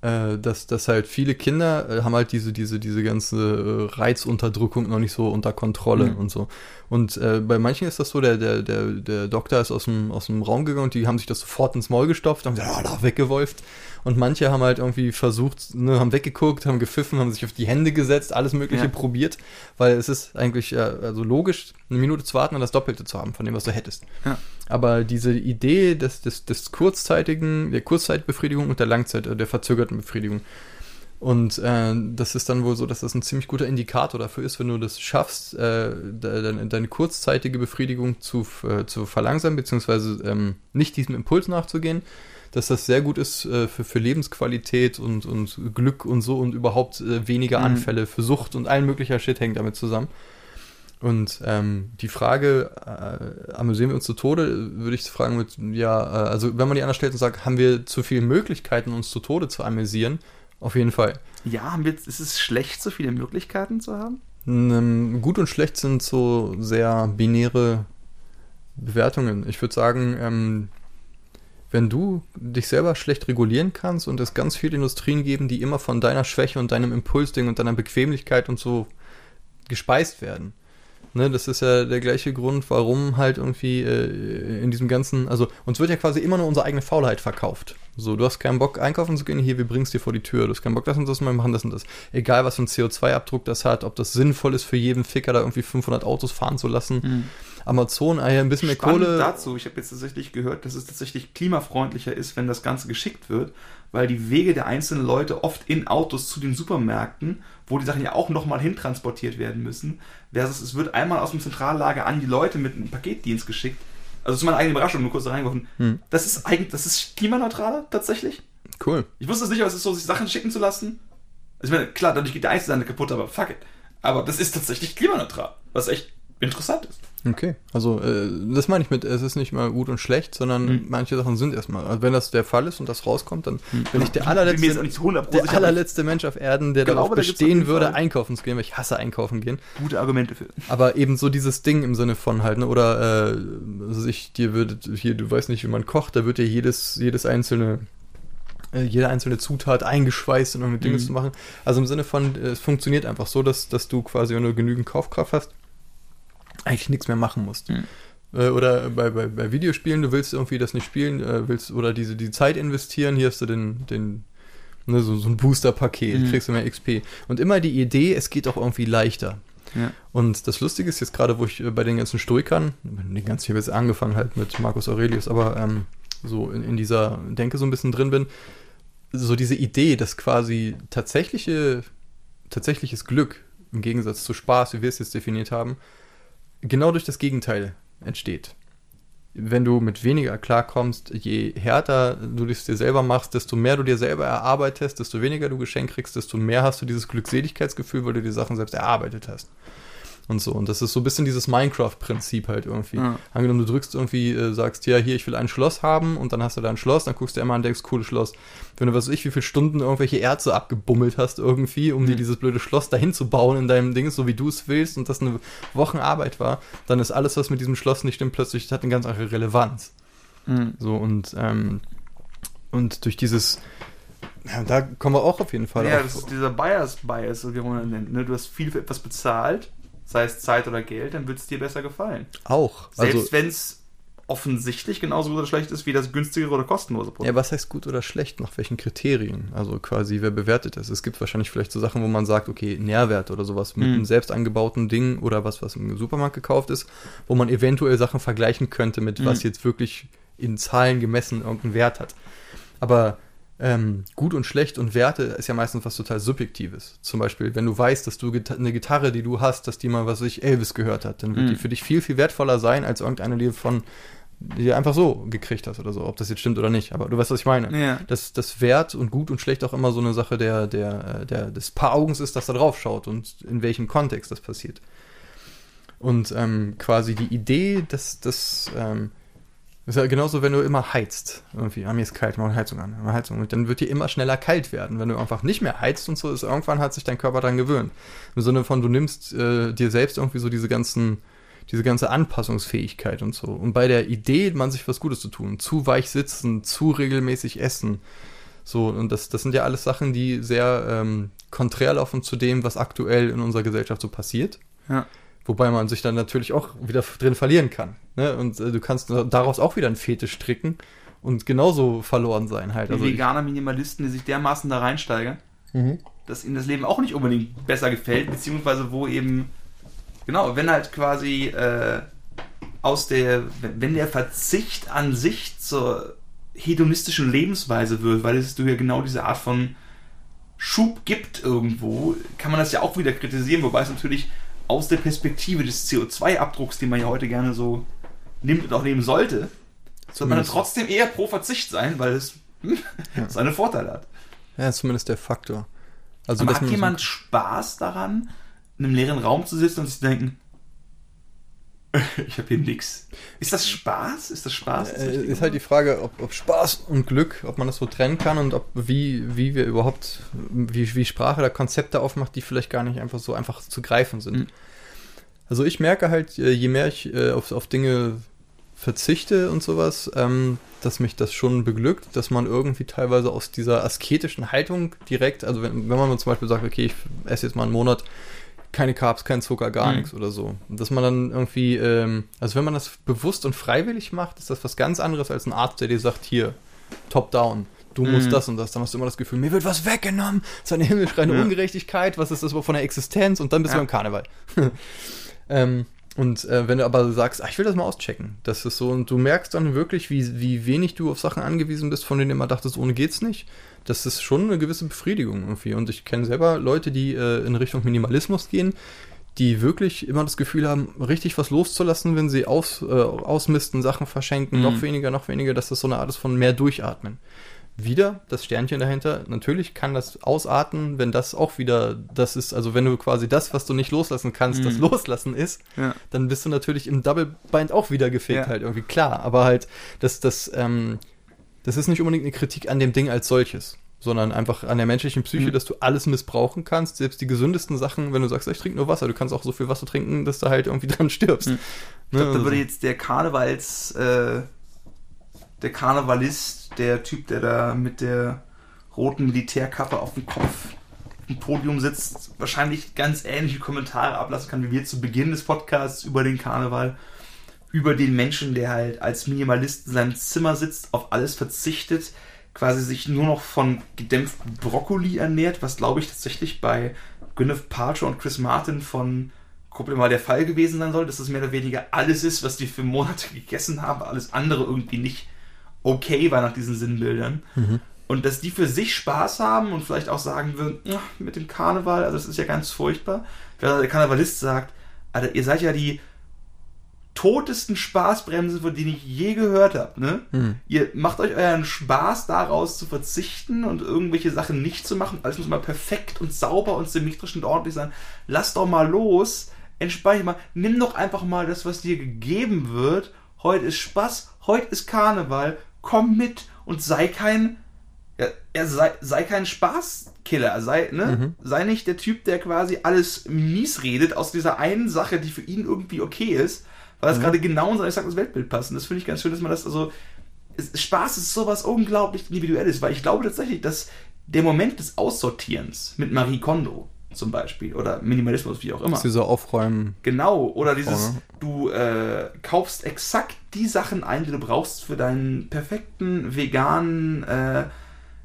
äh, dass, dass halt viele Kinder äh, haben halt diese, diese, diese ganze äh, Reizunterdrückung noch nicht so unter Kontrolle Mhm. und so. Und bei manchen ist das so, der, der, der, der Doktor ist aus dem, aus dem Raum gegangen und die haben sich das sofort ins Maul gestopft, haben gesagt, ja, da weggewolft. Und manche haben halt irgendwie versucht, ne, haben weggeguckt, haben gepfiffen, haben sich auf die Hände gesetzt, alles Mögliche Ja. probiert, weil es ist eigentlich äh, also logisch, eine Minute zu warten und das Doppelte zu haben von dem, was du hättest. Ja. Aber diese Idee des, des, des kurzzeitigen, der Kurzzeitbefriedigung und der Langzeit, äh, der verzögerten Befriedigung. Und äh, das ist dann wohl so, dass das ein ziemlich guter Indikator dafür ist, wenn du das schaffst, äh, de, deine, deine kurzzeitige Befriedigung zu, äh, zu verlangsamen, beziehungsweise ähm, nicht diesem Impuls nachzugehen, dass das sehr gut ist äh, für, für Lebensqualität und, und Glück und so und überhaupt äh, weniger Mhm. Anfälle für Sucht und allen möglicher Shit hängt damit zusammen. Und ähm, die Frage, äh, amüsieren wir uns zu Tode, würde ich fragen mit, ja, äh, also wenn man die anders stellt und sagt, haben wir zu viele Möglichkeiten, uns zu Tode zu amüsieren? Auf jeden Fall. Ja, haben wir, ist es schlecht, so viele Möglichkeiten zu haben? Ähm, gut und schlecht sind so sehr binäre Bewertungen. Ich würde sagen, ähm, wenn du dich selber schlecht regulieren kannst und es ganz viele Industrien geben, die immer von deiner Schwäche und deinem Impulsding und deiner Bequemlichkeit und so gespeist werden. Ne, das ist ja der gleiche Grund, warum halt irgendwie äh, in diesem ganzen, also uns wird ja quasi immer nur unsere eigene Faulheit verkauft. So, du hast keinen Bock einkaufen zu gehen, hier, wir bringen es dir vor die Tür. Du hast keinen Bock, das und das, wir machen das und das. Egal, was für einen CO2-Abdruck das hat, ob das sinnvoll ist für jeden Ficker, da irgendwie 500 Autos fahren zu lassen. Amazon, ah ja, ein bisschen mehr Spannend Kohle. dazu, ich habe jetzt tatsächlich gehört, dass es tatsächlich klimafreundlicher ist, wenn das Ganze geschickt wird, weil die Wege der einzelnen Leute oft in Autos zu den Supermärkten, wo die Sachen ja auch nochmal hintransportiert werden müssen, versus es wird einmal aus dem Zentrallager an die Leute mit einem Paketdienst geschickt. Also zu meiner eigenen Überraschung, nur kurz da reingeworfen. Hm. Das ist eigentlich, das ist klimaneutraler tatsächlich. Cool. Ich wusste es nicht, aber es ist so, sich Sachen schicken zu lassen. Also ich meine, klar, dadurch geht der Einzelhandel kaputt, aber fuck it. Aber das ist tatsächlich klimaneutral, was echt interessant ist. Okay, also äh, das meine ich mit, es ist nicht mal gut und schlecht, sondern Mhm. manche Sachen sind erstmal. Also wenn das der Fall ist und das rauskommt, dann bin ich der allerletzte, nicht zu 100 der allerletzte Mensch auf Erden, der Ich glaube, darauf da bestehen jeden würde, Fall- einkaufen zu gehen, weil ich hasse einkaufen gehen. gute Argumente für. Aber eben so dieses Ding im Sinne von halt, ne, oder äh, also ich, dir würde, hier, du weißt nicht, wie man kocht, da wird dir jedes, jedes einzelne, äh, jede einzelne Zutat eingeschweißt, um irgendwie Dinge Mhm. zu machen. Also im Sinne von, äh, es funktioniert einfach so, dass, dass du quasi, du genügend Kaufkraft hast, eigentlich nichts mehr machen musst. Mhm. Äh, Oder bei, bei, bei Videospielen, du willst irgendwie das nicht spielen, äh, willst oder diese die Zeit investieren, hier hast du den, den ne, so, so ein Booster-Paket, Mhm. kriegst du mehr XP. Und immer die Idee, es geht auch irgendwie leichter. Ja. Und das Lustige ist jetzt gerade, wo ich äh, bei den ganzen Stoikern, den ganzen, ich habe jetzt angefangen halt mit Marcus Aurelius, aber ähm, so in, in dieser Denke so ein bisschen drin bin, so diese Idee, dass quasi tatsächliche, tatsächliches Glück im Gegensatz zu Spaß, wie wir es jetzt definiert haben, genau durch das Gegenteil entsteht. Wenn du mit weniger klarkommst, je härter du es dir selber machst, desto mehr du dir selber erarbeitest, desto weniger du geschenkt kriegst, desto mehr hast du dieses Glückseligkeitsgefühl, weil du die Sachen selbst erarbeitet hast. Und so. Und das ist so ein bisschen dieses Minecraft-Prinzip halt irgendwie. Ja. Angenommen, du drückst irgendwie, äh, sagst, ja, hier, ich will ein Schloss haben und dann hast du da ein Schloss, dann guckst du immer an und denkst, cooles Schloss. Wenn du, was weiß ich, wie viele Stunden irgendwelche Erze abgebummelt hast irgendwie, um dir Mhm. dieses blöde Schloss dahin zu bauen in deinem Ding, so wie du es willst und das eine Wochenarbeit war, dann ist alles, was mit diesem Schloss nicht stimmt, plötzlich hat eine ganz andere Relevanz. So und, ähm, und durch dieses, ja, da kommen wir auch auf jeden Fall Ja, auf. das ist dieser Bias-Bias, wie man das nennt. Ne? Du hast viel für etwas bezahlt, sei es Zeit oder Geld, dann wird es dir besser gefallen. auch. Selbst Also, wenn es offensichtlich genauso gut oder schlecht ist wie das günstigere oder kostenlose Produkt. ja, was heißt gut oder schlecht? Nach welchen Kriterien? Also quasi, wer bewertet das? Es gibt wahrscheinlich vielleicht so Sachen, wo man sagt, okay, Nährwert oder sowas mit Mhm. einem selbst angebauten Ding oder was, was im Supermarkt gekauft ist, wo man eventuell Sachen vergleichen könnte mit was Mhm. jetzt wirklich in Zahlen gemessen irgendeinen Wert hat. Aber ähm, gut und schlecht und Werte ist ja meistens was total Subjektives. Zum Beispiel, wenn du weißt, dass du gita eine Gitarre, die du hast, dass die mal, was ich, Elvis gehört hat, dann wird Mhm. die für dich viel, viel wertvoller sein, als irgendeine, die von die du einfach so gekriegt hast oder so, ob das jetzt stimmt oder nicht. Aber du weißt, was ich meine. Ja. Dass das Wert und gut und schlecht auch immer so eine Sache der, der, äh, der, des Paar-Augens ist, das da drauf schaut und in welchem Kontext das passiert. Und ähm, quasi die Idee, dass das ähm, ist ja genauso, wenn du immer heizt. Irgendwie, ah, mir ist kalt, mach eine Heizung an, eine Heizung. Dann wird dir immer schneller kalt werden. Wenn du einfach nicht mehr heizt und so ist, irgendwann hat sich dein Körper daran gewöhnt. Im Sinne von, du nimmst äh, dir selbst irgendwie so diese ganzen, diese ganze Anpassungsfähigkeit und so. Und bei der Idee, man sich was Gutes zu tun, zu weich sitzen, zu regelmäßig essen, so, und das, das sind ja alles Sachen, die sehr ähm, konträr laufen zu dem, was aktuell in unserer Gesellschaft so passiert. Ja. Wobei man sich dann natürlich auch wieder drin verlieren kann. Ne? Und äh, du kannst daraus auch wieder einen Fetisch stricken und genauso verloren sein halt. Die Also veganer Minimalisten, die sich dermaßen da reinsteigern, Mhm. dass ihnen das Leben auch nicht unbedingt besser gefällt, beziehungsweise wo eben, genau, wenn halt quasi äh, aus der, wenn, wenn der Verzicht an sich zur hedonistischen Lebensweise wird, weil es du ja genau diese Art von Schub gibt irgendwo, kann man das ja auch wieder kritisieren, wobei es natürlich aus der Perspektive des CO2-Abdrucks, den man ja heute gerne so nimmt und auch nehmen sollte, sollte man dann trotzdem eher pro Verzicht sein, weil es hm, Ja. seine Vorteile hat. ja, ist zumindest der Faktor. Also, Aber hat man- jemand Spaß daran, in einem leeren Raum zu sitzen und sich zu denken, <laughs> ich habe hier nix. Ist das Spaß? Ist das Spaß? das Äh, ist halt die? Frage, ob, ob Spaß und Glück, ob man das so trennen kann und ob wie, wie wir überhaupt, wie, wie Sprache da Konzepte aufmacht, die vielleicht gar nicht einfach so einfach zu greifen sind. Mhm. Also ich merke halt, äh, je mehr ich äh, auf, auf Dinge verzichte und sowas, ähm, dass mich das schon beglückt, dass man irgendwie teilweise aus dieser asketischen Haltung direkt, also wenn, wenn man zum Beispiel sagt, okay, ich esse jetzt mal einen Monat keine Carbs, kein Zucker, gar Mhm. nichts oder so. Und Dass man dann irgendwie, ähm, also wenn man das bewusst und freiwillig macht, ist das was ganz anderes als ein Arzt, der dir sagt, hier, top down. Du musst Mhm. das und das, dann hast du immer das Gefühl, mir wird was weggenommen, das ist eine himmelschreiende Ja. Ungerechtigkeit, was ist das von der Existenz und dann bist Ja. du beim Karneval. <laughs> ähm, und äh, wenn du aber sagst, ach, ich will das mal auschecken, das ist so, und du merkst dann wirklich, wie, wie wenig du auf Sachen angewiesen bist, von denen du immer dachtest, ohne geht's nicht, das ist schon eine gewisse Befriedigung irgendwie. Und ich kenne selber Leute, die äh, in Richtung Minimalismus gehen, die wirklich immer das Gefühl haben, richtig was loszulassen, wenn sie aus, äh, ausmisten, Sachen verschenken, Mhm. noch weniger, noch weniger, dass das so eine Art ist von mehr durchatmen. Wieder das Sternchen dahinter. Natürlich kann das ausarten, wenn das auch wieder das ist, also wenn du quasi das, was du nicht loslassen kannst, das Mhm. Loslassen ist, Ja. dann bist du natürlich im Double Bind auch wieder gefickt Ja. halt irgendwie. Klar, aber halt, das, das, ähm, das ist nicht unbedingt eine Kritik an dem Ding als solches, sondern einfach an der menschlichen Psyche, Mhm. dass du alles missbrauchen kannst, selbst die gesündesten Sachen, wenn du sagst, ich trinke nur Wasser, du kannst auch so viel Wasser trinken, dass du halt irgendwie <laughs> dran stirbst. Mhm. Ich glaube, da würde jetzt der Karnevals, äh, der Karnevalist, der Typ, der da mit der roten Militärkappe auf dem Kopf im Podium sitzt, wahrscheinlich ganz ähnliche Kommentare ablassen kann, wie wir zu Beginn des Podcasts über den Karneval, über den Menschen, der halt als Minimalist in seinem Zimmer sitzt, auf alles verzichtet, quasi sich nur noch von gedämpftem Brokkoli ernährt, was glaube ich tatsächlich bei Gwyneth Paltrow und Chris Martin von Kuppel mal der Fall gewesen sein soll, dass es mehr oder weniger alles ist, was die für Monate gegessen haben, alles andere irgendwie nicht okay war nach diesen Sinnbildern. Und dass die für sich Spaß haben und vielleicht auch sagen würden, "Ja, mit dem Karneval, also das ist ja ganz furchtbar. Wenn der Karnevalist sagt, Alter, ihr seid ja die totesten Spaßbremsen, von denen ich je gehört habe. Ne? Hm. Ihr macht euch euren Spaß daraus zu verzichten und irgendwelche Sachen nicht zu machen. Alles muss mal perfekt und sauber und symmetrisch und ordentlich sein. Lass doch mal los. Entspann dich mal. Nimm doch einfach mal das, was dir gegeben wird. Heute ist Spaß. Heute ist Karneval. Komm mit und sei kein, ja, er sei, sei kein Spaßkiller. Sei, ne? sei nicht der Typ, der quasi alles mies redet aus dieser einen Sache, die für ihn irgendwie okay ist, weil das gerade genau in sein exaktes Weltbild passt. Und das finde ich ganz schön, dass man das, also, es, Spaß ist sowas unglaublich Individuelles, weil ich glaube tatsächlich, dass der Moment des Aussortierens mit Marie Kondo zum Beispiel oder Minimalismus, wie auch immer. Das ist dieser Aufräumen. Genau, oder dieses, du äh, kaufst exakt die Sachen ein, die du brauchst für deinen perfekten veganen äh,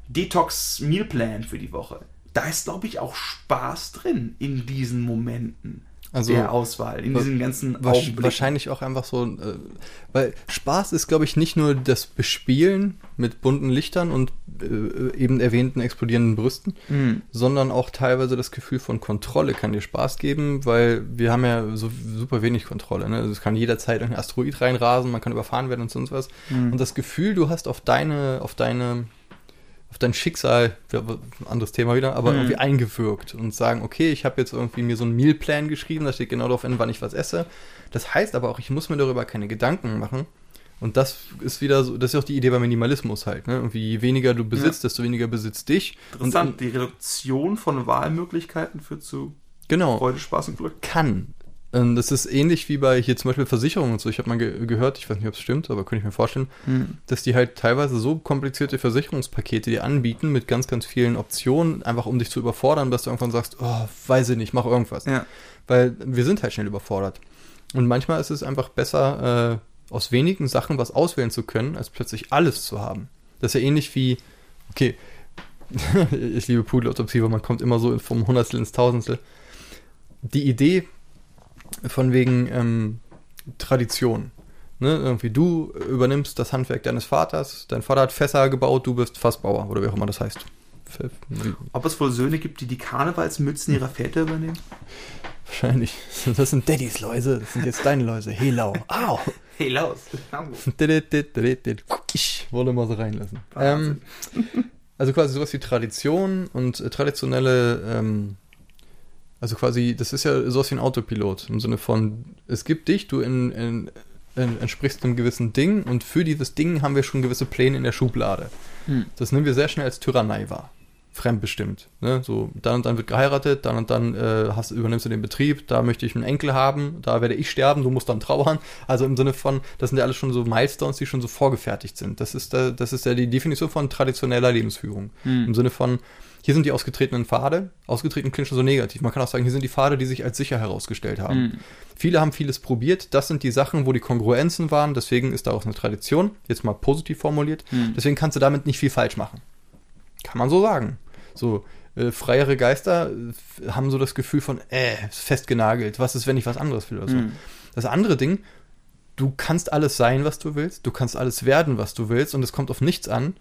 Detox-Mealplan für die Woche. Da ist, glaube ich, auch Spaß drin in diesen Momenten. Also der Auswahl, in diesen ganzen Augenblicken. Wahrscheinlich auch einfach so, äh, weil Spaß ist, glaube ich, nicht nur das Bespielen mit bunten Lichtern und äh, eben erwähnten explodierenden Brüsten, Hm. sondern auch teilweise das Gefühl von Kontrolle kann dir Spaß geben, weil wir haben ja so super wenig Kontrolle. Ne? Also es kann jederzeit ein Asteroid reinrasen, man kann überfahren werden und sonst was. Hm. Und das Gefühl, du hast auf deine, auf deine, auf dein Schicksal, ja, ein anderes Thema wieder, aber Mhm. irgendwie eingewirkt und sagen, okay, ich habe jetzt irgendwie mir so einen Mealplan geschrieben, da steht genau darauf hin, wann ich was esse. Das heißt aber auch, ich muss mir darüber keine Gedanken machen. Und das ist wieder so, das ist auch die Idee beim Minimalismus halt, ne? Irgendwie je weniger du besitzt, desto weniger besitzt dich. Interessant, die Reduktion von Wahlmöglichkeiten führt zu Genau. Freude, Spaß und Glück. kann. Ähm, Das ist ähnlich wie bei hier zum Beispiel Versicherungen und so. Ich habe mal ge gehört, ich weiß nicht, ob es stimmt, aber könnte ich mir vorstellen, dass die halt teilweise so komplizierte Versicherungspakete dir anbieten mit ganz, ganz vielen Optionen, einfach um dich zu überfordern, dass du irgendwann sagst, oh, weiß ich nicht, mach irgendwas. Ja. Weil wir sind halt schnell überfordert. Und manchmal ist es einfach besser, äh, aus wenigen Sachen was auswählen zu können, als plötzlich alles zu haben. Das ist ja ähnlich wie, okay, <laughs> ich liebe Pudelautopsie, weil man kommt immer so vom Hundertstel ins Tausendstel. Die Idee von wegen ähm, Tradition. Ne? Irgendwie du übernimmst das Handwerk deines Vaters, dein Vater hat Fässer gebaut, du bist Fassbauer oder wie auch immer das heißt. Ob es wohl Söhne gibt, die die Karnevalsmützen ihrer Väter übernehmen? Wahrscheinlich. <laughs> Das sind Daddys Läuse, das sind jetzt deine Läuse. Helau. Au. <laughs> Hey, Laus. Ich wollte mal so reinlassen. Ähm, also quasi sowas wie Tradition und traditionelle, ähm, also quasi, das ist ja sowas wie ein Autopilot im Sinne von, es gibt dich, du in, in, in, entsprichst einem gewissen Ding und für dieses Ding haben wir schon gewisse Pläne in der Schublade. Hm. Das nehmen wir sehr schnell als Tyrannei wahr. Fremdbestimmt. Ne? So, dann und dann wird geheiratet, dann und dann äh, hast, übernimmst du den Betrieb, da möchte ich einen Enkel haben, da werde ich sterben, du musst dann trauern. Also im Sinne von, das sind ja alles schon so Milestones, die schon so vorgefertigt sind. Das ist, da, das ist ja die Definition von traditioneller Lebensführung. Hm. Im Sinne von, hier sind die ausgetretenen Pfade, ausgetreten klingt schon so negativ. Man kann auch sagen, hier sind die Pfade, die sich als sicher herausgestellt haben. Hm. Viele haben vieles probiert. Das sind die Sachen, wo die Kongruenzen waren. Deswegen ist daraus eine Tradition. Jetzt mal positiv formuliert. Hm. Deswegen kannst du damit nicht viel falsch machen. Kann man so sagen. So, äh, freiere Geister äh, haben so das Gefühl von, äh, festgenagelt. Was ist, wenn ich was anderes will oder so. Hm. Das andere Ding, du kannst alles sein, was du willst. Du kannst alles werden, was du willst. Und es kommt auf nichts an.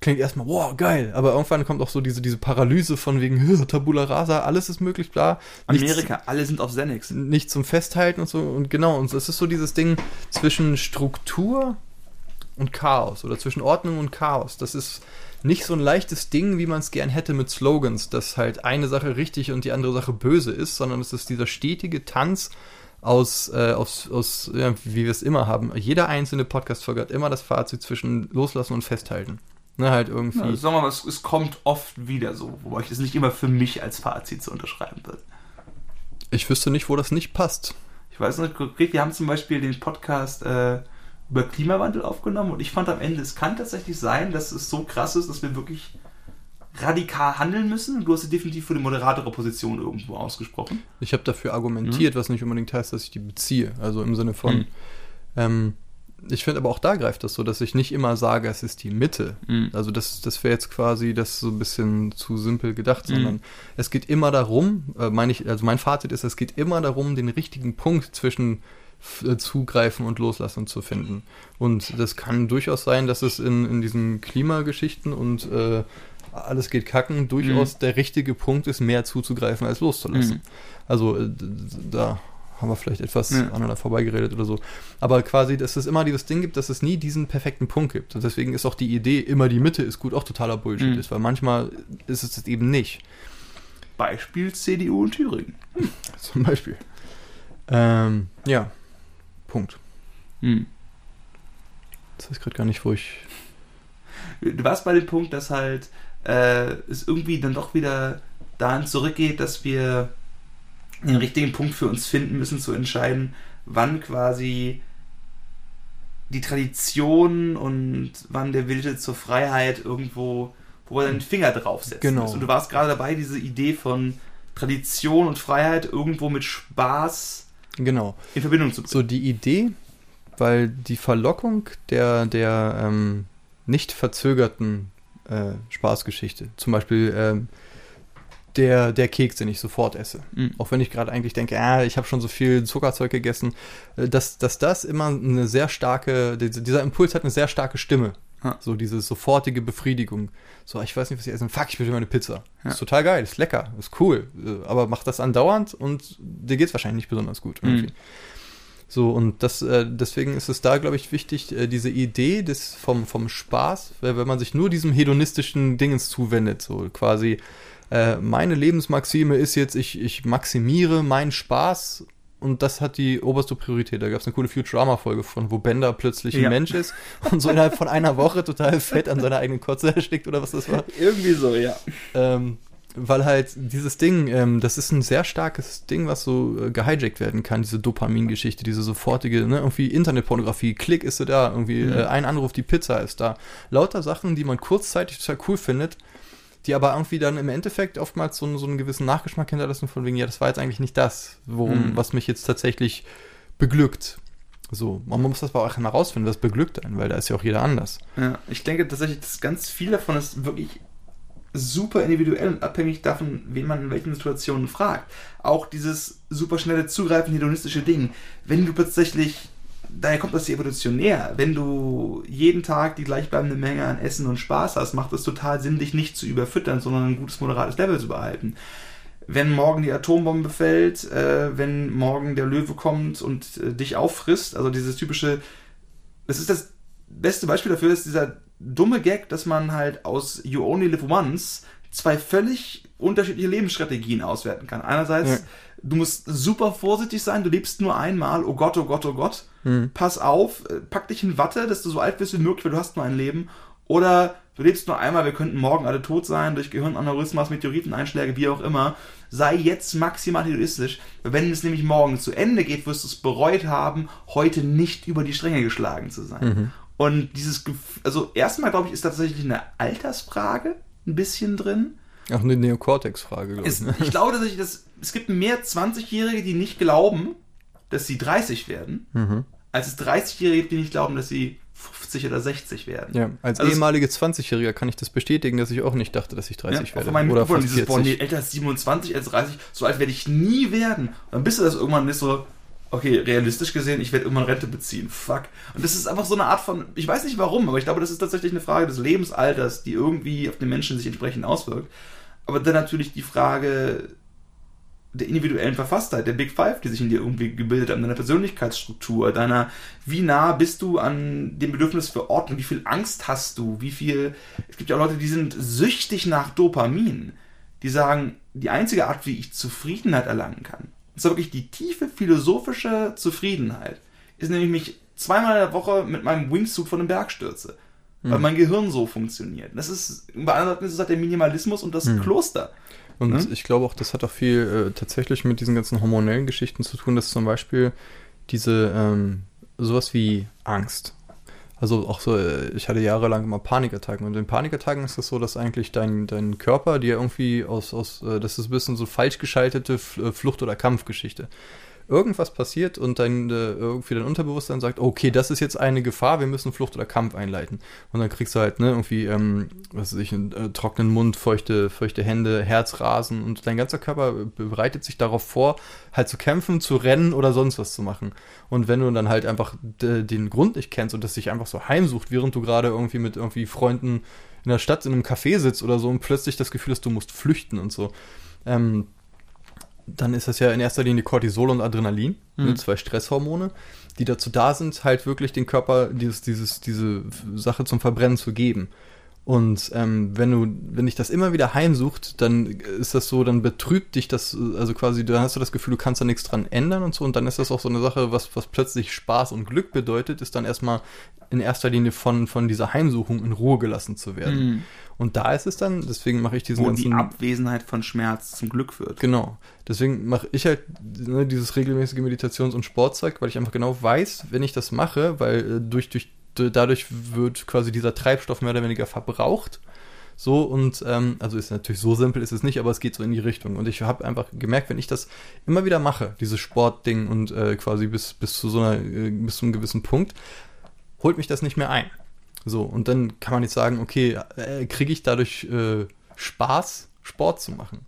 Klingt erstmal, wow, geil. Aber irgendwann kommt auch so diese, diese Paralyse von wegen, "Hö, Tabula rasa, alles ist möglich, bla. Nichts- Amerika, alle sind auf Xanax. nicht zum Festhalten und so. Und genau, und es ist so dieses Ding zwischen Struktur und Chaos oder zwischen Ordnung und Chaos. Das ist nicht so ein leichtes Ding, wie man es gern hätte mit Slogans, dass halt eine Sache richtig und die andere Sache böse ist, sondern es ist dieser stetige Tanz aus, äh, aus, aus ja, wie wir es immer haben. Jeder einzelne Podcast-Folge hat immer das Fazit zwischen Loslassen und Festhalten. Ne, halt irgendwie. Ja, sagen wir mal, es, es kommt oft wieder so, wobei ich das nicht immer für mich als Fazit so unterschreiben würde. Ich wüsste nicht, wo das nicht passt. Ich weiß nicht konkret, wir haben zum Beispiel den Podcast äh, über Klimawandel aufgenommen und ich fand am Ende, es kann tatsächlich sein, dass es so krass ist, dass wir wirklich radikal handeln müssen. Du hast dich definitiv für die moderatere Position irgendwo ausgesprochen. Ich habe dafür argumentiert, was nicht unbedingt heißt, dass ich die beziehe. Also im Sinne von, Mhm. ähm, ich finde aber auch da greift das so, dass ich nicht immer sage, es ist die Mitte. Mhm. Also das, das wäre jetzt quasi das so ein bisschen zu simpel gedacht, Mhm. sondern es geht immer darum, äh, meine ich, also mein Fazit ist, es geht immer darum, den richtigen Punkt zwischen äh, Zugreifen und Loslassen zu finden. Und das kann durchaus sein, dass es in, in diesen Klimageschichten und äh, alles geht kacken, durchaus der richtige Punkt ist, mehr zuzugreifen als loszulassen. Mhm. Also äh, da haben wir vielleicht etwas Ja. aneinander vorbeigeredet oder so. Aber quasi, dass es immer dieses Ding gibt, dass es nie diesen perfekten Punkt gibt. Und deswegen ist auch die Idee, immer die Mitte ist gut, auch totaler Bullshit Mhm. ist, weil manchmal ist es das eben nicht. Beispiel CDU in Thüringen. Zum Beispiel. Ähm, ja. Punkt. Das weiß ich gerade gar nicht, wo ich. Du warst bei dem Punkt, dass halt äh, es irgendwie dann doch wieder dahin zurückgeht, dass wir den richtigen Punkt für uns finden müssen, zu entscheiden, wann quasi die Tradition und wann der Wille zur Freiheit irgendwo, wo er den Finger draufsetzt. Genau. Und du warst gerade dabei, diese Idee von Tradition und Freiheit irgendwo mit Spaß Genau. in Verbindung zu bringen. So die Idee, weil die Verlockung der, der ähm, nicht verzögerten äh, Spaßgeschichte, zum Beispiel ähm, der, der Keks, den ich sofort esse. Mhm. Auch wenn ich gerade eigentlich denke, ah, ich habe schon so viel Zuckerzeug gegessen, äh, dass, dass das immer eine sehr starke, dieser Impuls hat eine sehr starke Stimme. Ja. So diese sofortige Befriedigung. So, ich weiß nicht, was ich essen. Fuck, ich will eine Pizza. Ja. Ist total geil, ist lecker, ist cool. Äh, aber mach das andauernd und dir geht es wahrscheinlich nicht besonders gut irgendwie. Mhm. So, und das, äh, deswegen ist es da, glaube ich, wichtig, diese Idee des, vom, vom Spaß, wenn man sich nur diesem hedonistischen Dingens zuwendet, so quasi, äh, meine Lebensmaxime ist jetzt, ich, ich maximiere meinen Spaß und das hat die oberste Priorität. Da gab es eine coole Futurama-Folge von, wo Bender plötzlich ein ja. Mensch ist und so innerhalb von einer Woche total fett an seiner eigenen Kotze erstickt oder was das war. Irgendwie so, ja. Ähm, weil halt dieses Ding, ähm, das ist ein sehr starkes Ding, was so äh, gehijackt werden kann, diese Dopamin-Geschichte, diese sofortige, ne, irgendwie Internetpornografie, Klick ist da, irgendwie mhm. äh, ein Anruf, die Pizza ist da. Lauter Sachen, die man kurzzeitig total cool findet, die aber irgendwie dann im Endeffekt oftmals so, so einen gewissen Nachgeschmack hinterlassen, von wegen, ja, das war jetzt eigentlich nicht das, worum, mhm. was mich jetzt tatsächlich beglückt. So, man muss das aber auch mal rausfinden, was beglückt einen, weil da ist ja auch jeder anders. Ja, ich denke tatsächlich, dass ganz viel davon ist wirklich super individuell und abhängig davon, wen man in welchen Situationen fragt. Auch dieses super schnelle Zugreifen, hedonistische Ding. Wenn du tatsächlich daher kommt das evolutionär. Wenn du jeden Tag die gleichbleibende Menge an Essen und Spaß hast, macht es total Sinn, dich nicht zu überfüttern, sondern ein gutes, moderates Level zu behalten. Wenn morgen die Atombombe fällt, äh, wenn morgen der Löwe kommt und äh, dich auffrisst, also dieses typische, das ist das beste Beispiel dafür, ist dieser dumme Gag, dass man halt aus You Only Live Once zwei völlig unterschiedliche Lebensstrategien auswerten kann. Einerseits, ja. du musst super vorsichtig sein, du lebst nur einmal, oh Gott, oh Gott, oh Gott. Hm. Pass auf, äh, pack dich in Watte, dass du so alt bist wie möglich, weil du hast nur ein Leben. Oder du lebst nur einmal, wir könnten morgen alle tot sein, durch Gehirnaneurysmas, Meteoriteneinschläge, wie auch immer. Sei jetzt maximal egoistisch. Wenn es nämlich morgen zu Ende geht, wirst du es bereut haben, heute nicht über die Stränge geschlagen zu sein. Mhm. Und dieses, Gefühl, also erstmal glaube ich, ist tatsächlich eine Altersfrage ein bisschen drin. Auch eine Neokortex-Frage, glaube ich. Ne? Ich glaube dass es gibt mehr 20-Jährige, die nicht glauben, dass sie 30 werden, mhm. als es 30-Jährige gibt, die nicht glauben, dass sie 50 oder 60 werden. Ja, als also ehemalige 20-Jähriger kann ich das bestätigen, dass ich auch nicht dachte, dass ich 30 ja, werde. Meinem oder fast dieses, 40. Boah, nee, älter als 27, als 30, so alt werde ich nie werden. Und dann bist du das irgendwann nicht so, okay, realistisch gesehen, ich werde irgendwann Rente beziehen. Fuck. Und das ist einfach so eine Art von, ich weiß nicht warum, aber ich glaube, das ist tatsächlich eine Frage des Lebensalters, die irgendwie auf den Menschen sich entsprechend auswirkt. Aber dann natürlich die Frage der individuellen Verfasstheit, der Big Five, die sich in dir irgendwie gebildet haben, deiner Persönlichkeitsstruktur, deiner, wie nah bist du an dem Bedürfnis für Ordnung, wie viel Angst hast du, wie viel, es gibt ja auch Leute, die sind süchtig nach Dopamin, die sagen, die einzige Art, wie ich Zufriedenheit erlangen kann, ist wirklich die tiefe philosophische Zufriedenheit. Ist nämlich mich zweimal in der Woche mit meinem Wingsuit von einem Berg stürze. Hm. Weil mein Gehirn so funktioniert. Das ist, bei anderen ist es halt der Minimalismus und das hm. Kloster. Und hm? ich glaube auch, das hat auch viel äh, tatsächlich mit diesen ganzen hormonellen Geschichten zu tun, dass zum Beispiel diese ähm, sowas wie Angst also auch so, äh, ich hatte jahrelang immer Panikattacken und in Panikattacken ist es das so, dass eigentlich dein, dein Körper dir irgendwie aus, aus, äh, das ist ein bisschen so falsch geschaltete äh, Flucht- oder Kampfgeschichte irgendwas passiert und dein, äh, irgendwie dein Unterbewusstsein sagt, okay, das ist jetzt eine Gefahr, wir müssen Flucht oder Kampf einleiten. Und dann kriegst du halt, ne, irgendwie, ähm, was weiß ich, einen äh, trockenen Mund, feuchte, feuchte Hände, Herzrasen und dein ganzer Körper bereitet sich darauf vor, halt zu kämpfen, zu rennen oder sonst was zu machen. Und wenn du dann halt einfach den Grund nicht kennst und das sich einfach so heimsucht, während du gerade irgendwie mit irgendwie Freunden in der Stadt in einem Café sitzt oder so und plötzlich das Gefühl hast, du musst flüchten und so, ähm, dann ist das ja in erster Linie Cortisol und Adrenalin, ne, mhm. zwei Stresshormone, die dazu da sind, halt wirklich den Körper dieses, dieses, diese Sache zum Verbrennen zu geben. Und ähm, wenn du, wenn dich das immer wieder heimsucht, dann ist das so, dann betrübt dich das, also quasi, dann hast du das Gefühl, du kannst da nichts dran ändern und so. Und dann ist das auch so eine Sache, was, was plötzlich Spaß und Glück bedeutet, ist dann erstmal in erster Linie von, von dieser Heimsuchung in Ruhe gelassen zu werden. Mhm. Und da ist es dann, deswegen mache ich diesen Wo ganzen... die Abwesenheit von Schmerz zum Glück wird. Genau. Deswegen mache ich halt ne, dieses regelmäßige Meditations- und Sportzeug, weil ich einfach genau weiß, wenn ich das mache, weil äh, durch, durch dadurch wird quasi dieser Treibstoff mehr oder weniger verbraucht. So und ähm, also ist natürlich so simpel ist es nicht, aber es geht so in die Richtung. Und ich habe einfach gemerkt, wenn ich das immer wieder mache, dieses Sportding und äh, quasi bis, bis zu so einer, äh, bis zu einem gewissen Punkt, holt mich das nicht mehr ein. So, und dann kann man nicht sagen, okay, äh, kriege ich dadurch äh, Spaß, Sport zu machen.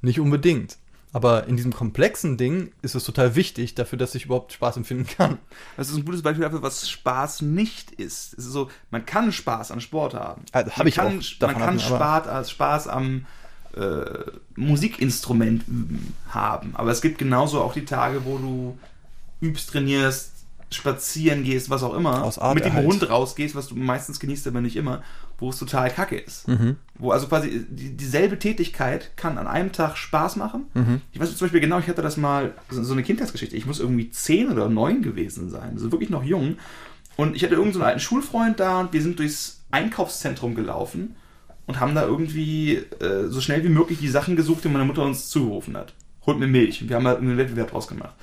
Nicht unbedingt. Aber in diesem komplexen Ding ist es total wichtig dafür, dass ich überhaupt Spaß empfinden kann. Das ist ein gutes Beispiel dafür, was Spaß nicht ist. Es ist so, man kann Spaß an Sport haben. Also, hab man ich kann, auch man davon kann hatten, aber- Spaß, als Spaß am äh, Musikinstrument üben haben. Aber es gibt genauso auch die Tage, wo du übst, trainierst, spazieren gehst, was auch immer, Aus mit dem halt. Hund rausgehst, was du meistens genießt, aber nicht immer, wo es total kacke ist. Mhm. Wo also quasi die, dieselbe Tätigkeit kann an einem Tag Spaß machen. Mhm. Ich weiß zum Beispiel genau, ich hatte das mal, so so eine Kindheitsgeschichte. Ich muss irgendwie zehn oder neun gewesen sein, also wirklich noch jung. Und ich hatte irgendeinen so einen alten Schulfreund da und wir sind durchs Einkaufszentrum gelaufen und haben da irgendwie äh, so schnell wie möglich die Sachen gesucht, die meine Mutter uns zugerufen hat. Holt mir Milch. Und wir haben da einen Wettbewerb draus gemacht.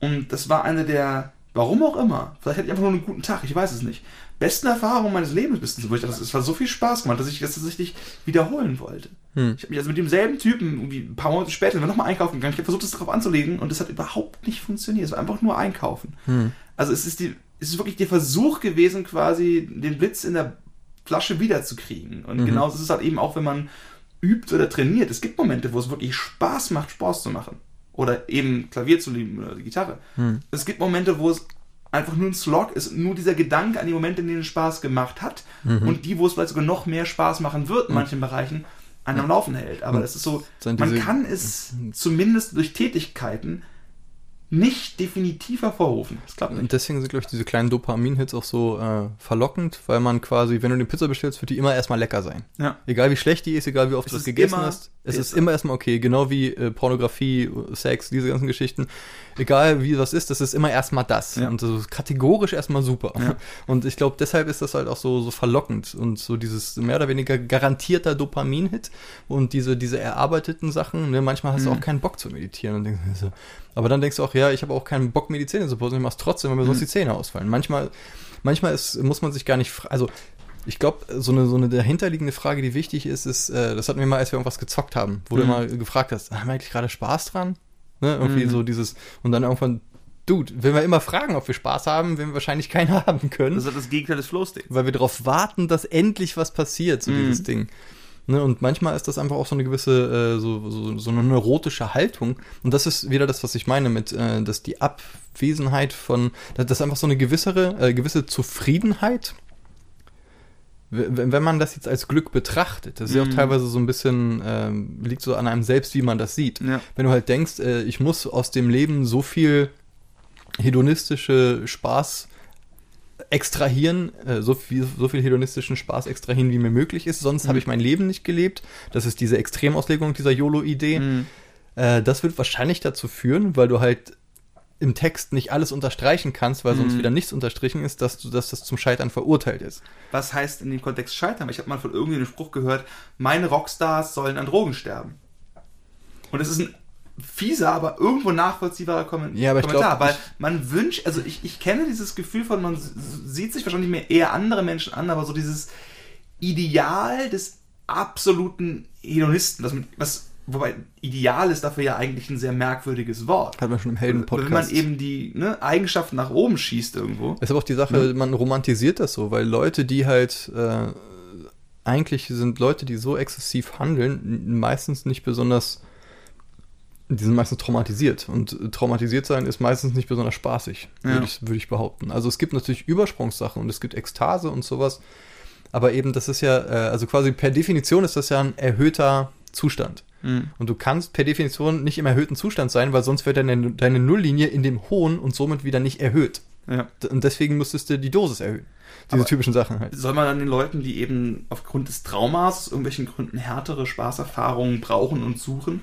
Und das war eine der, warum auch immer, vielleicht hatte ich einfach nur einen guten Tag, ich weiß es nicht, besten Erfahrungen meines Lebens bis zu, wo ich dachte, es war so viel Spaß gemacht, dass ich das tatsächlich wiederholen wollte. Hm. Ich habe mich also mit demselben Typen irgendwie ein paar Monate später nochmal einkaufen gegangen. Ich habe versucht, das darauf anzulegen und das hat überhaupt nicht funktioniert. Es war einfach nur einkaufen. Hm. Also es ist, die, es ist wirklich der Versuch gewesen, quasi den Blitz in der Flasche wiederzukriegen. Und Mhm. genauso ist es halt eben auch, wenn man übt oder trainiert. Es gibt Momente, wo es wirklich Spaß macht, Sport zu machen. Oder eben Klavier zu lieben oder die Gitarre. Hm. Es gibt Momente, wo es einfach nur ein Slog ist, nur dieser Gedanke an die Momente, in denen es Spaß gemacht hat Mhm. und die, wo es vielleicht sogar noch mehr Spaß machen wird in manchen Bereichen, einen am Laufen hält. Aber Und es ist so, man kann es zumindest durch Tätigkeiten nicht definitiv hervorrufen. Das klappt Und nicht. deswegen sind, glaube ich, diese kleinen Dopamin-Hits auch so äh, verlockend, weil man quasi, wenn du eine Pizza bestellst, wird die immer erstmal lecker sein. Ja. Egal wie schlecht die ist, egal wie oft Es du das ist gegessen hast, es ist Pizza. immer erstmal okay. Genau wie äh, Pornografie, Sex, diese ganzen Geschichten. Egal wie was ist, das ist immer erstmal das. Ja. Und das ist kategorisch erstmal super. Ja. <laughs> Und ich glaube, deshalb ist das halt auch so, so verlockend und so dieses mehr oder weniger garantierter Dopamin-Hit und diese, diese erarbeiteten Sachen. Ne? Manchmal hast du Mhm. auch keinen Bock zu meditieren. Und denkst, so. Aber dann denkst du auch, ja, ich habe auch keinen Bock, mir die Zähne zu putzen. Ich mach's trotzdem, weil mir sonst Mhm. die Zähne ausfallen. Manchmal, manchmal ist, muss man sich gar nicht, also ich glaube, so eine, so eine dahinterliegende Frage, die wichtig ist, ist, äh, das hatten wir mal, als wir irgendwas gezockt haben, wo du Mhm. mal gefragt hast, haben wir eigentlich gerade Spaß dran? Ne? Irgendwie Mhm. so dieses, und dann irgendwann, Dude, wenn wir immer fragen, ob wir Spaß haben, werden wir wahrscheinlich keinen <laughs> haben können, Das ist das Gegenteil des Flow-States. weil wir darauf warten, dass endlich was passiert, so Mhm. dieses Ding. Ne, und manchmal ist das einfach auch so eine gewisse, äh, so, so, so eine neurotische Haltung. Und das ist wieder das, was ich meine mit, äh, dass die Abwesenheit von, dass das einfach so eine gewissere, äh, gewisse Zufriedenheit, wenn man das jetzt als Glück betrachtet, das ist ja auch Mhm. teilweise so ein bisschen, ähm, liegt so an einem selbst, wie man das sieht. Ja. Wenn du halt denkst, äh, ich muss aus dem Leben so viel hedonistische Spaß extrahieren, äh, so viel, so viel hedonistischen Spaß extrahieren, wie mir möglich ist, sonst Mhm. habe ich mein Leben nicht gelebt. Das ist diese Extremauslegung dieser YOLO-Idee. Mhm. Äh, das wird wahrscheinlich dazu führen, weil du halt im Text nicht alles unterstreichen kannst, weil sonst Mhm. wieder nichts unterstrichen ist, dass du, dass das zum Scheitern verurteilt ist. Was heißt in dem Kontext scheitern? Ich habe mal von irgendeinem Spruch gehört, meine Rockstars sollen an Drogen sterben. Und es ist ein fieser, aber irgendwo nachvollziehbarer Kommen Ja, aber ich Kommentar, glaub, weil man wünscht, also ich, ich kenne dieses Gefühl von, man sieht sich wahrscheinlich mehr eher andere Menschen an, aber so dieses Ideal des absoluten Hedonisten, mit, was, wobei Ideal ist dafür ja eigentlich ein sehr merkwürdiges Wort. Hat man schon im Wenn Helden-Podcast. man eben die ne, Eigenschaften nach oben schießt irgendwo. ist aber auch die Sache, man romantisiert das so, weil Leute, die halt äh, eigentlich sind Leute, die so exzessiv handeln, meistens nicht besonders, die sind meistens traumatisiert. Und äh, traumatisiert sein ist meistens nicht besonders spaßig, Ja. würde ich, würde ich behaupten. Also es gibt natürlich Übersprungssachen und es gibt Ekstase und sowas, aber eben das ist ja, äh, also quasi per Definition ist das ja ein erhöhter Zustand. Mhm. Und du kannst per Definition nicht im erhöhten Zustand sein, weil sonst wird deine, deine Nulllinie in dem hohen und somit wieder nicht erhöht. Ja. Und deswegen müsstest du die Dosis erhöhen. Diese Aber- typischen Sachen halt. Soll man dann den Leuten, die eben aufgrund des Traumas aus irgendwelchen Gründen härtere Spaßerfahrungen brauchen und suchen,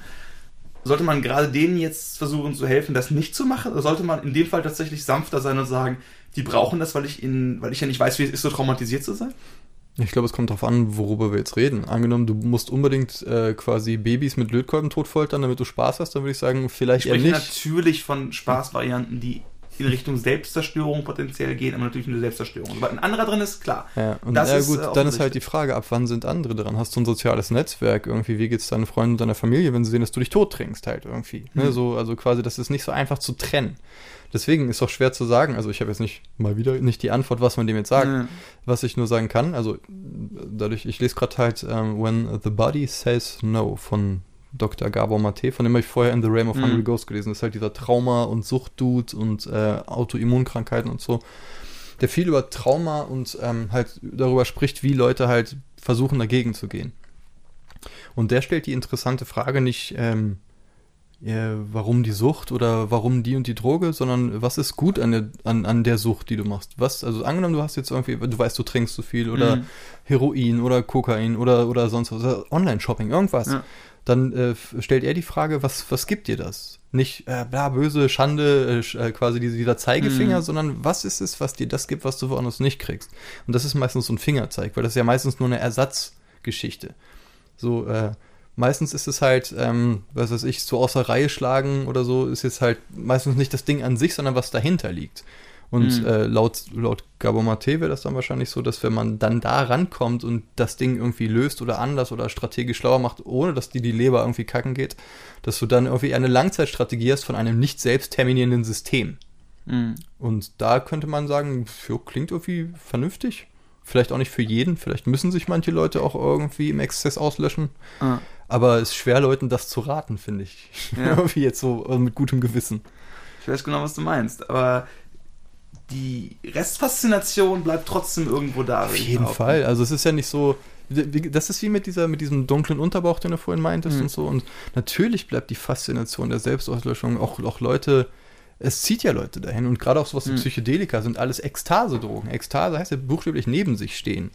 sollte man gerade denen jetzt versuchen zu helfen, das nicht zu machen? Oder sollte man in dem Fall tatsächlich sanfter sein und sagen, die brauchen das, weil ich ihnen, weil ich ja nicht weiß, wie es ist, so traumatisiert zu sein? Ich glaube, es kommt darauf an, worüber wir jetzt reden. Angenommen, du musst unbedingt äh, quasi Babys mit Lötkolben totfoltern, damit du Spaß hast, dann würde ich sagen, Ich vielleicht eher spreche nicht. natürlich von Spaßvarianten, die in Richtung Selbstzerstörung potenziell gehen, aber natürlich eine Selbstzerstörung. Sobald ein anderer drin ist, klar. Ja, und Das ja ist, gut, äh, dann ist halt die Frage, ab wann sind andere dran? Hast du ein soziales Netzwerk irgendwie? Wie geht's deinen Freunden und deiner Familie, wenn sie sehen, dass du dich tot trinkst halt irgendwie? Ne? Mhm. So, also quasi, das ist nicht so einfach zu trennen. Deswegen ist auch schwer zu sagen. Also ich habe jetzt nicht mal wieder nicht die Antwort, was man dem jetzt sagt. Ja. Was ich nur sagen kann, also dadurch, ich lese gerade halt ähm, When the Body Says No von Dr. Gabor Mate, von dem habe ich vorher in The Realm of Mhm. Hungry Ghost gelesen. Das ist halt dieser Trauma- und Suchtdude und äh, Autoimmunkrankheiten und so. Der viel über Trauma und ähm, halt darüber spricht, wie Leute halt versuchen, dagegen zu gehen. Und der stellt die interessante Frage nicht, ähm, äh, warum die Sucht oder warum die und die Droge, sondern was ist gut an der, an, an der Sucht, die du machst. Was, also angenommen, du hast jetzt irgendwie, du weißt, du trinkst zu viel oder Mhm. Heroin oder Kokain oder, oder sonst was, Online-Shopping, irgendwas. Ja. Dann äh, stellt er die Frage, was, was gibt dir das? Nicht äh, bla, böse, Schande, äh, äh, quasi diese, dieser Zeigefinger, Mhm. sondern was ist es, was dir das gibt, was du woanders nicht kriegst? Und das ist meistens so ein Fingerzeig, weil das ist ja meistens nur eine Ersatzgeschichte. So, äh, meistens ist es halt, ähm, was weiß ich, so außer Reihe schlagen oder so, ist jetzt halt meistens nicht das Ding an sich, sondern was dahinter liegt. Und Mhm. äh, laut, laut Gabor Mate wäre das dann wahrscheinlich so, dass wenn man dann da rankommt und das Ding irgendwie löst oder anders oder strategisch schlauer macht, ohne dass die die Leber irgendwie kacken geht, dass du dann irgendwie eine Langzeitstrategie hast von einem nicht selbst terminierenden System. Mhm. Und da könnte man sagen, jo, klingt irgendwie vernünftig. Vielleicht auch nicht für jeden. Vielleicht müssen sich manche Leute auch irgendwie im Exzess auslöschen. Ah. Aber es ist schwer, Leuten das zu raten, finde ich. Ja. <laughs> irgendwie jetzt so äh, mit gutem Gewissen. Ich weiß genau, was du meinst, aber die Restfaszination bleibt trotzdem irgendwo da. Auf jeden. Fall. Also es ist ja nicht so. Das ist wie mit dieser, mit diesem dunklen Unterbauch, den du vorhin meintest Mhm. und so. Und natürlich bleibt die Faszination der Selbstauslöschung auch, auch Leute. Es zieht ja Leute dahin und gerade auch sowas wie Mhm. Psychedelika sind alles Ekstase-Drogen. Ekstase heißt ja buchstäblich neben sich stehen.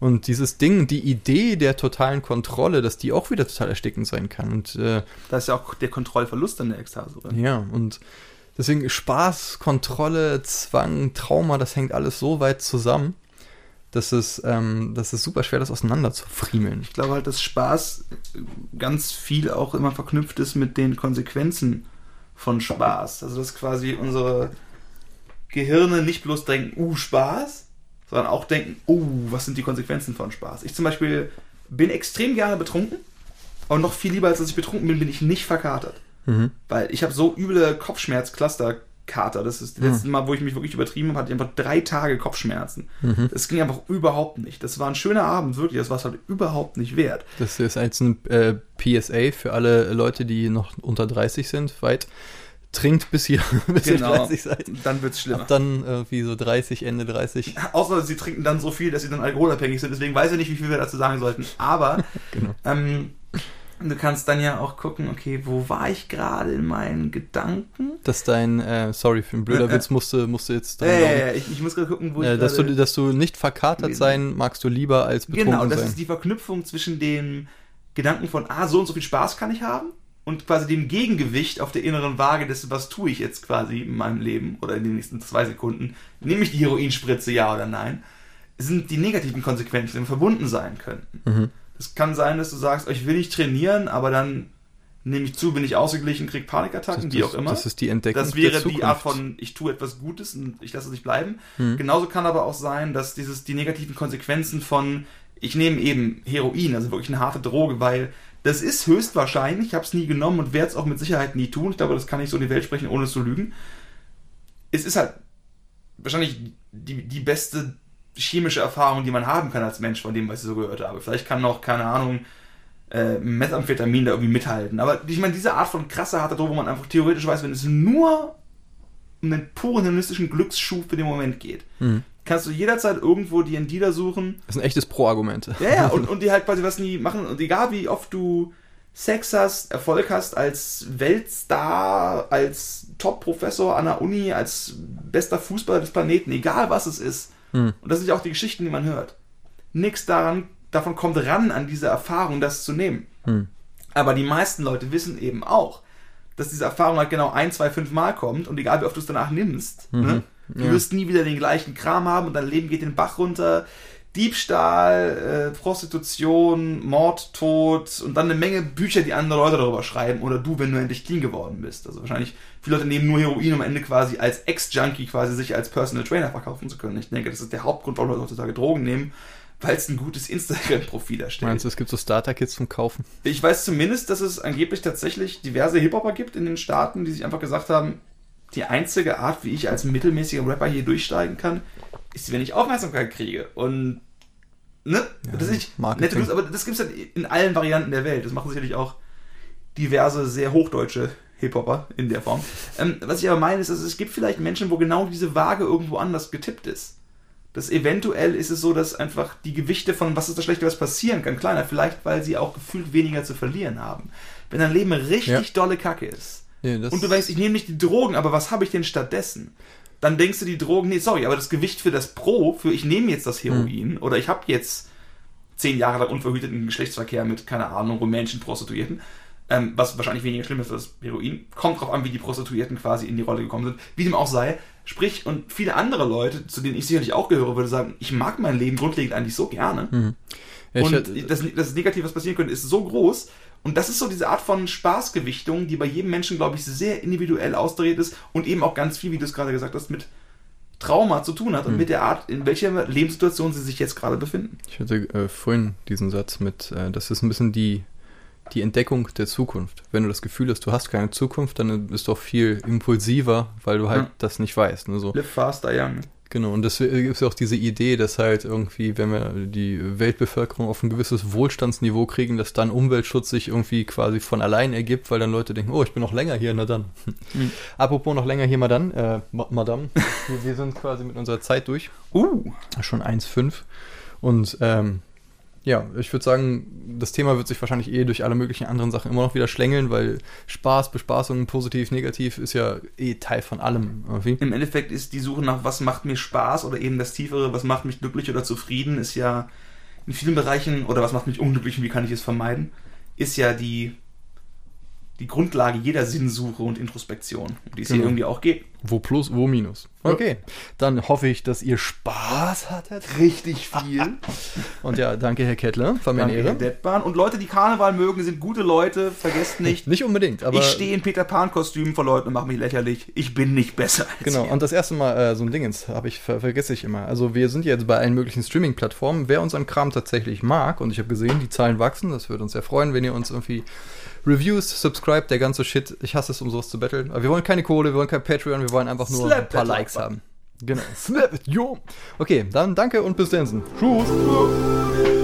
Und dieses Ding, die Idee der totalen Kontrolle, dass die auch wieder total erstickend sein kann. Und äh, Da ist ja auch der Kontrollverlust an der Ekstase. Oder? ja, und deswegen Spaß, Kontrolle, Zwang, Trauma, das hängt alles so weit zusammen, dass es, ähm, dass es super schwer das auseinander zu friemeln. Ich glaube halt, dass Spaß ganz viel auch immer verknüpft ist mit den Konsequenzen von Spaß. Also dass quasi unsere Gehirne nicht bloß denken, uh, Spaß, sondern auch denken, oh, was sind die Konsequenzen von Spaß. Ich zum Beispiel bin extrem gerne betrunken und noch viel lieber, als dass ich betrunken bin, bin ich nicht verkatert. Mhm. Weil ich habe so üble Kopfschmerz-Cluster-Kater. Das ist das letzte Mal, wo ich mich wirklich übertrieben habe, hatte ich einfach drei Tage Kopfschmerzen. Mhm. Das ging einfach überhaupt nicht. Das war ein schöner Abend, wirklich. Das war es halt überhaupt nicht wert. Das ist jetzt ein äh, PSA für alle Leute, die noch unter 30 sind, weit. Trinkt bis ihr, <laughs> bis ihr 30 seid. Dann wird's schlimmer. Ab dann irgendwie so 30, Ende 30. Außer sie trinken dann so viel, dass sie dann alkoholabhängig sind. Deswegen weiß ich nicht, wie viel wir dazu sagen sollten. Aber <laughs> Genau. ähm, du kannst dann ja auch gucken, okay, wo war ich gerade in meinen Gedanken? Dass dein, äh, sorry, für ein blöder Äh, äh. Witz musste, musste jetzt dran ja, ja, ich, ich muss gerade gucken, wo Äh, ich dass, du, dass du nicht verkatert sein magst du lieber als betrunken Genau, das sein. ist die Verknüpfung zwischen dem Gedanken von, ah, so und so viel Spaß kann ich haben und quasi dem Gegengewicht auf der inneren Waage des, was tue ich jetzt quasi in meinem Leben oder in den nächsten zwei Sekunden, nehme ich die Heroinspritze, ja oder nein, sind die negativen Konsequenzen die verbunden sein könnten. Mhm. Es kann sein, dass du sagst, oh, ich will nicht trainieren, aber dann nehme ich zu, bin ich ausgeglichen, krieg Panikattacken, das, wie auch immer. Das ist die Entdeckung Das wäre die. Art von, ich tue etwas Gutes und ich lasse es nicht bleiben. Mhm. Genauso kann aber auch sein, dass dieses, die negativen Konsequenzen von, ich nehme eben Heroin, also wirklich eine harte Droge, weil das ist höchstwahrscheinlich, ich habe es nie genommen und werde es auch mit Sicherheit nie tun. Ich glaube, das kann ich so in die Welt sprechen, ohne zu lügen. Es ist halt wahrscheinlich die, die beste chemische Erfahrung, die man haben kann als Mensch, von dem, was ich so gehört habe. Vielleicht kann noch, keine Ahnung, äh, Methamphetamin da irgendwie mithalten. Aber ich meine, diese Art von krasser harter Droge, wo man einfach theoretisch weiß, wenn es nur um einen puren hedonistischen Glücksschub für den Moment geht, Mhm. kannst du jederzeit irgendwo die in Dealer suchen. Das sind echtes Pro-Argument. Ja, ja, und, <laughs> und die halt quasi was nie machen. Und egal wie oft du Sex hast, Erfolg hast als Weltstar, als Top-Professor an der Uni, als bester Fußballer des Planeten, egal was es ist. Hm. Und das sind ja auch die Geschichten, die man hört. Nichts daran, davon kommt ran an diese Erfahrung, das zu nehmen. Hm. Aber die meisten Leute wissen eben auch, dass diese Erfahrung halt genau ein, zwei, fünf Mal kommt und egal wie oft du es danach nimmst, ne, du Ja. wirst nie wieder den gleichen Kram haben und dein Leben geht den Bach runter. Diebstahl, äh, Prostitution, Mord, Tod und dann eine Menge Bücher, die andere Leute darüber schreiben oder du, wenn du endlich clean geworden bist. Also wahrscheinlich viele Leute nehmen nur Heroin, um am Ende quasi als Ex-Junkie quasi sich als Personal Trainer verkaufen zu können. Ich denke, das ist der Hauptgrund, warum Leute heutzutage Drogen nehmen, weil es ein gutes Instagram-Profil erstellt. Meinst du, es gibt so Starter-Kits zum Kaufen? Ich weiß zumindest, dass es angeblich tatsächlich diverse Hip-Hopper gibt in den Staaten, die sich einfach gesagt haben, die einzige Art, wie ich als mittelmäßiger Rapper hier durchsteigen kann, ist, wenn ich Aufmerksamkeit kriege. Und ne? Ja, das ist nette News, aber das gibt es halt in allen Varianten der Welt. Das machen sicherlich auch diverse, sehr hochdeutsche Hip-Hopper in der Form. Ähm, was ich aber meine, ist, dass es gibt vielleicht Menschen, wo genau diese Waage irgendwo anders getippt ist. Das eventuell ist es so, dass einfach die Gewichte von was ist das Schlechte, was passieren kann, kleiner, vielleicht weil sie auch gefühlt weniger zu verlieren haben. Wenn dein Leben richtig Ja. dolle Kacke ist das- und du weißt, ich nehme nicht die Drogen, aber was habe ich denn stattdessen? Dann denkst du die Drogen, nee, sorry, aber das Gewicht für das Pro, für ich nehme jetzt das Heroin oder ich habe jetzt zehn Jahre lang unverhüteten Geschlechtsverkehr mit, keine Ahnung, rumänischen Prostituierten, ähm, was wahrscheinlich weniger schlimm ist als Heroin, kommt drauf an, wie die Prostituierten quasi in die Rolle gekommen sind, wie dem auch sei. Sprich, und viele andere Leute, zu denen ich sicherlich auch gehöre, würde sagen, ich mag mein Leben grundlegend eigentlich so gerne. Ja, ich und hätte- das, das Negative, was passieren könnte, ist so groß. Und das ist so diese Art von Spaßgewichtung, die bei jedem Menschen, glaube ich, sehr individuell ausdreht ist und eben auch ganz viel, wie du es gerade gesagt hast, mit Trauma zu tun hat und mit der Art, in welcher Lebenssituation sie sich jetzt gerade befinden. Ich hatte äh, vorhin diesen Satz mit, äh, das ist ein bisschen die, die Entdeckung der Zukunft. Wenn du das Gefühl hast, du hast keine Zukunft, dann bist du auch viel impulsiver, weil du halt Ja. das nicht weißt. Ne? So. Live faster young. Genau, und deswegen gibt es ja auch diese Idee, dass halt irgendwie, wenn wir die Weltbevölkerung auf ein gewisses Wohlstandsniveau kriegen, dass dann Umweltschutz sich irgendwie quasi von allein ergibt, weil dann Leute denken, oh, ich bin noch länger hier, na dann. Mhm. Apropos noch länger hier, Madame, äh, Ma- Madame, wir, wir sind quasi mit unserer Zeit durch. Uh, Schon 1,5. Und ähm, ja, ich würde sagen, das Thema wird sich wahrscheinlich eh durch alle möglichen anderen Sachen immer noch wieder schlängeln, weil Spaß, Bespaßung, positiv, negativ ist ja eh Teil von allem irgendwie. im Endeffekt ist die Suche nach, was macht mir Spaß oder eben das Tiefere, was macht mich glücklich oder zufrieden, ist ja in vielen Bereichen, oder was macht mich unglücklich und wie kann ich es vermeiden, ist ja die, die Grundlage jeder Sinnsuche und Introspektion, um die es hier Genau. irgendwie auch geht. Wo plus, wo minus. Okay, dann hoffe ich, dass ihr Spaß hattet. Richtig viel. <laughs> Und ja, danke, Herr Kettler, war mir eine Danke, Herr Ehre. Deadbahn. Und Leute, die Karneval mögen, sind gute Leute. Vergesst nicht, Nicht unbedingt, aber ich stehe in Peter Pan-Kostümen vor Leuten und mache mich lächerlich. Ich bin nicht besser als Genau, ihr. und das erste Mal äh, so ein Dingens habe ich ver vergesse ich immer. Also wir sind jetzt bei allen möglichen Streaming-Plattformen. Wer unseren Kram tatsächlich mag, und ich habe gesehen, die Zahlen wachsen, das würde uns sehr freuen, wenn ihr uns irgendwie Reviews, subscribe, der ganze Shit. Ich hasse es, um sowas zu betteln. Aber wir wollen keine Kohle, wir wollen kein Patreon, wir wollen einfach nur Slap ein paar Likes like haben. Genau. Slap it, yo. Okay, dann danke und bis dann. Tschüss.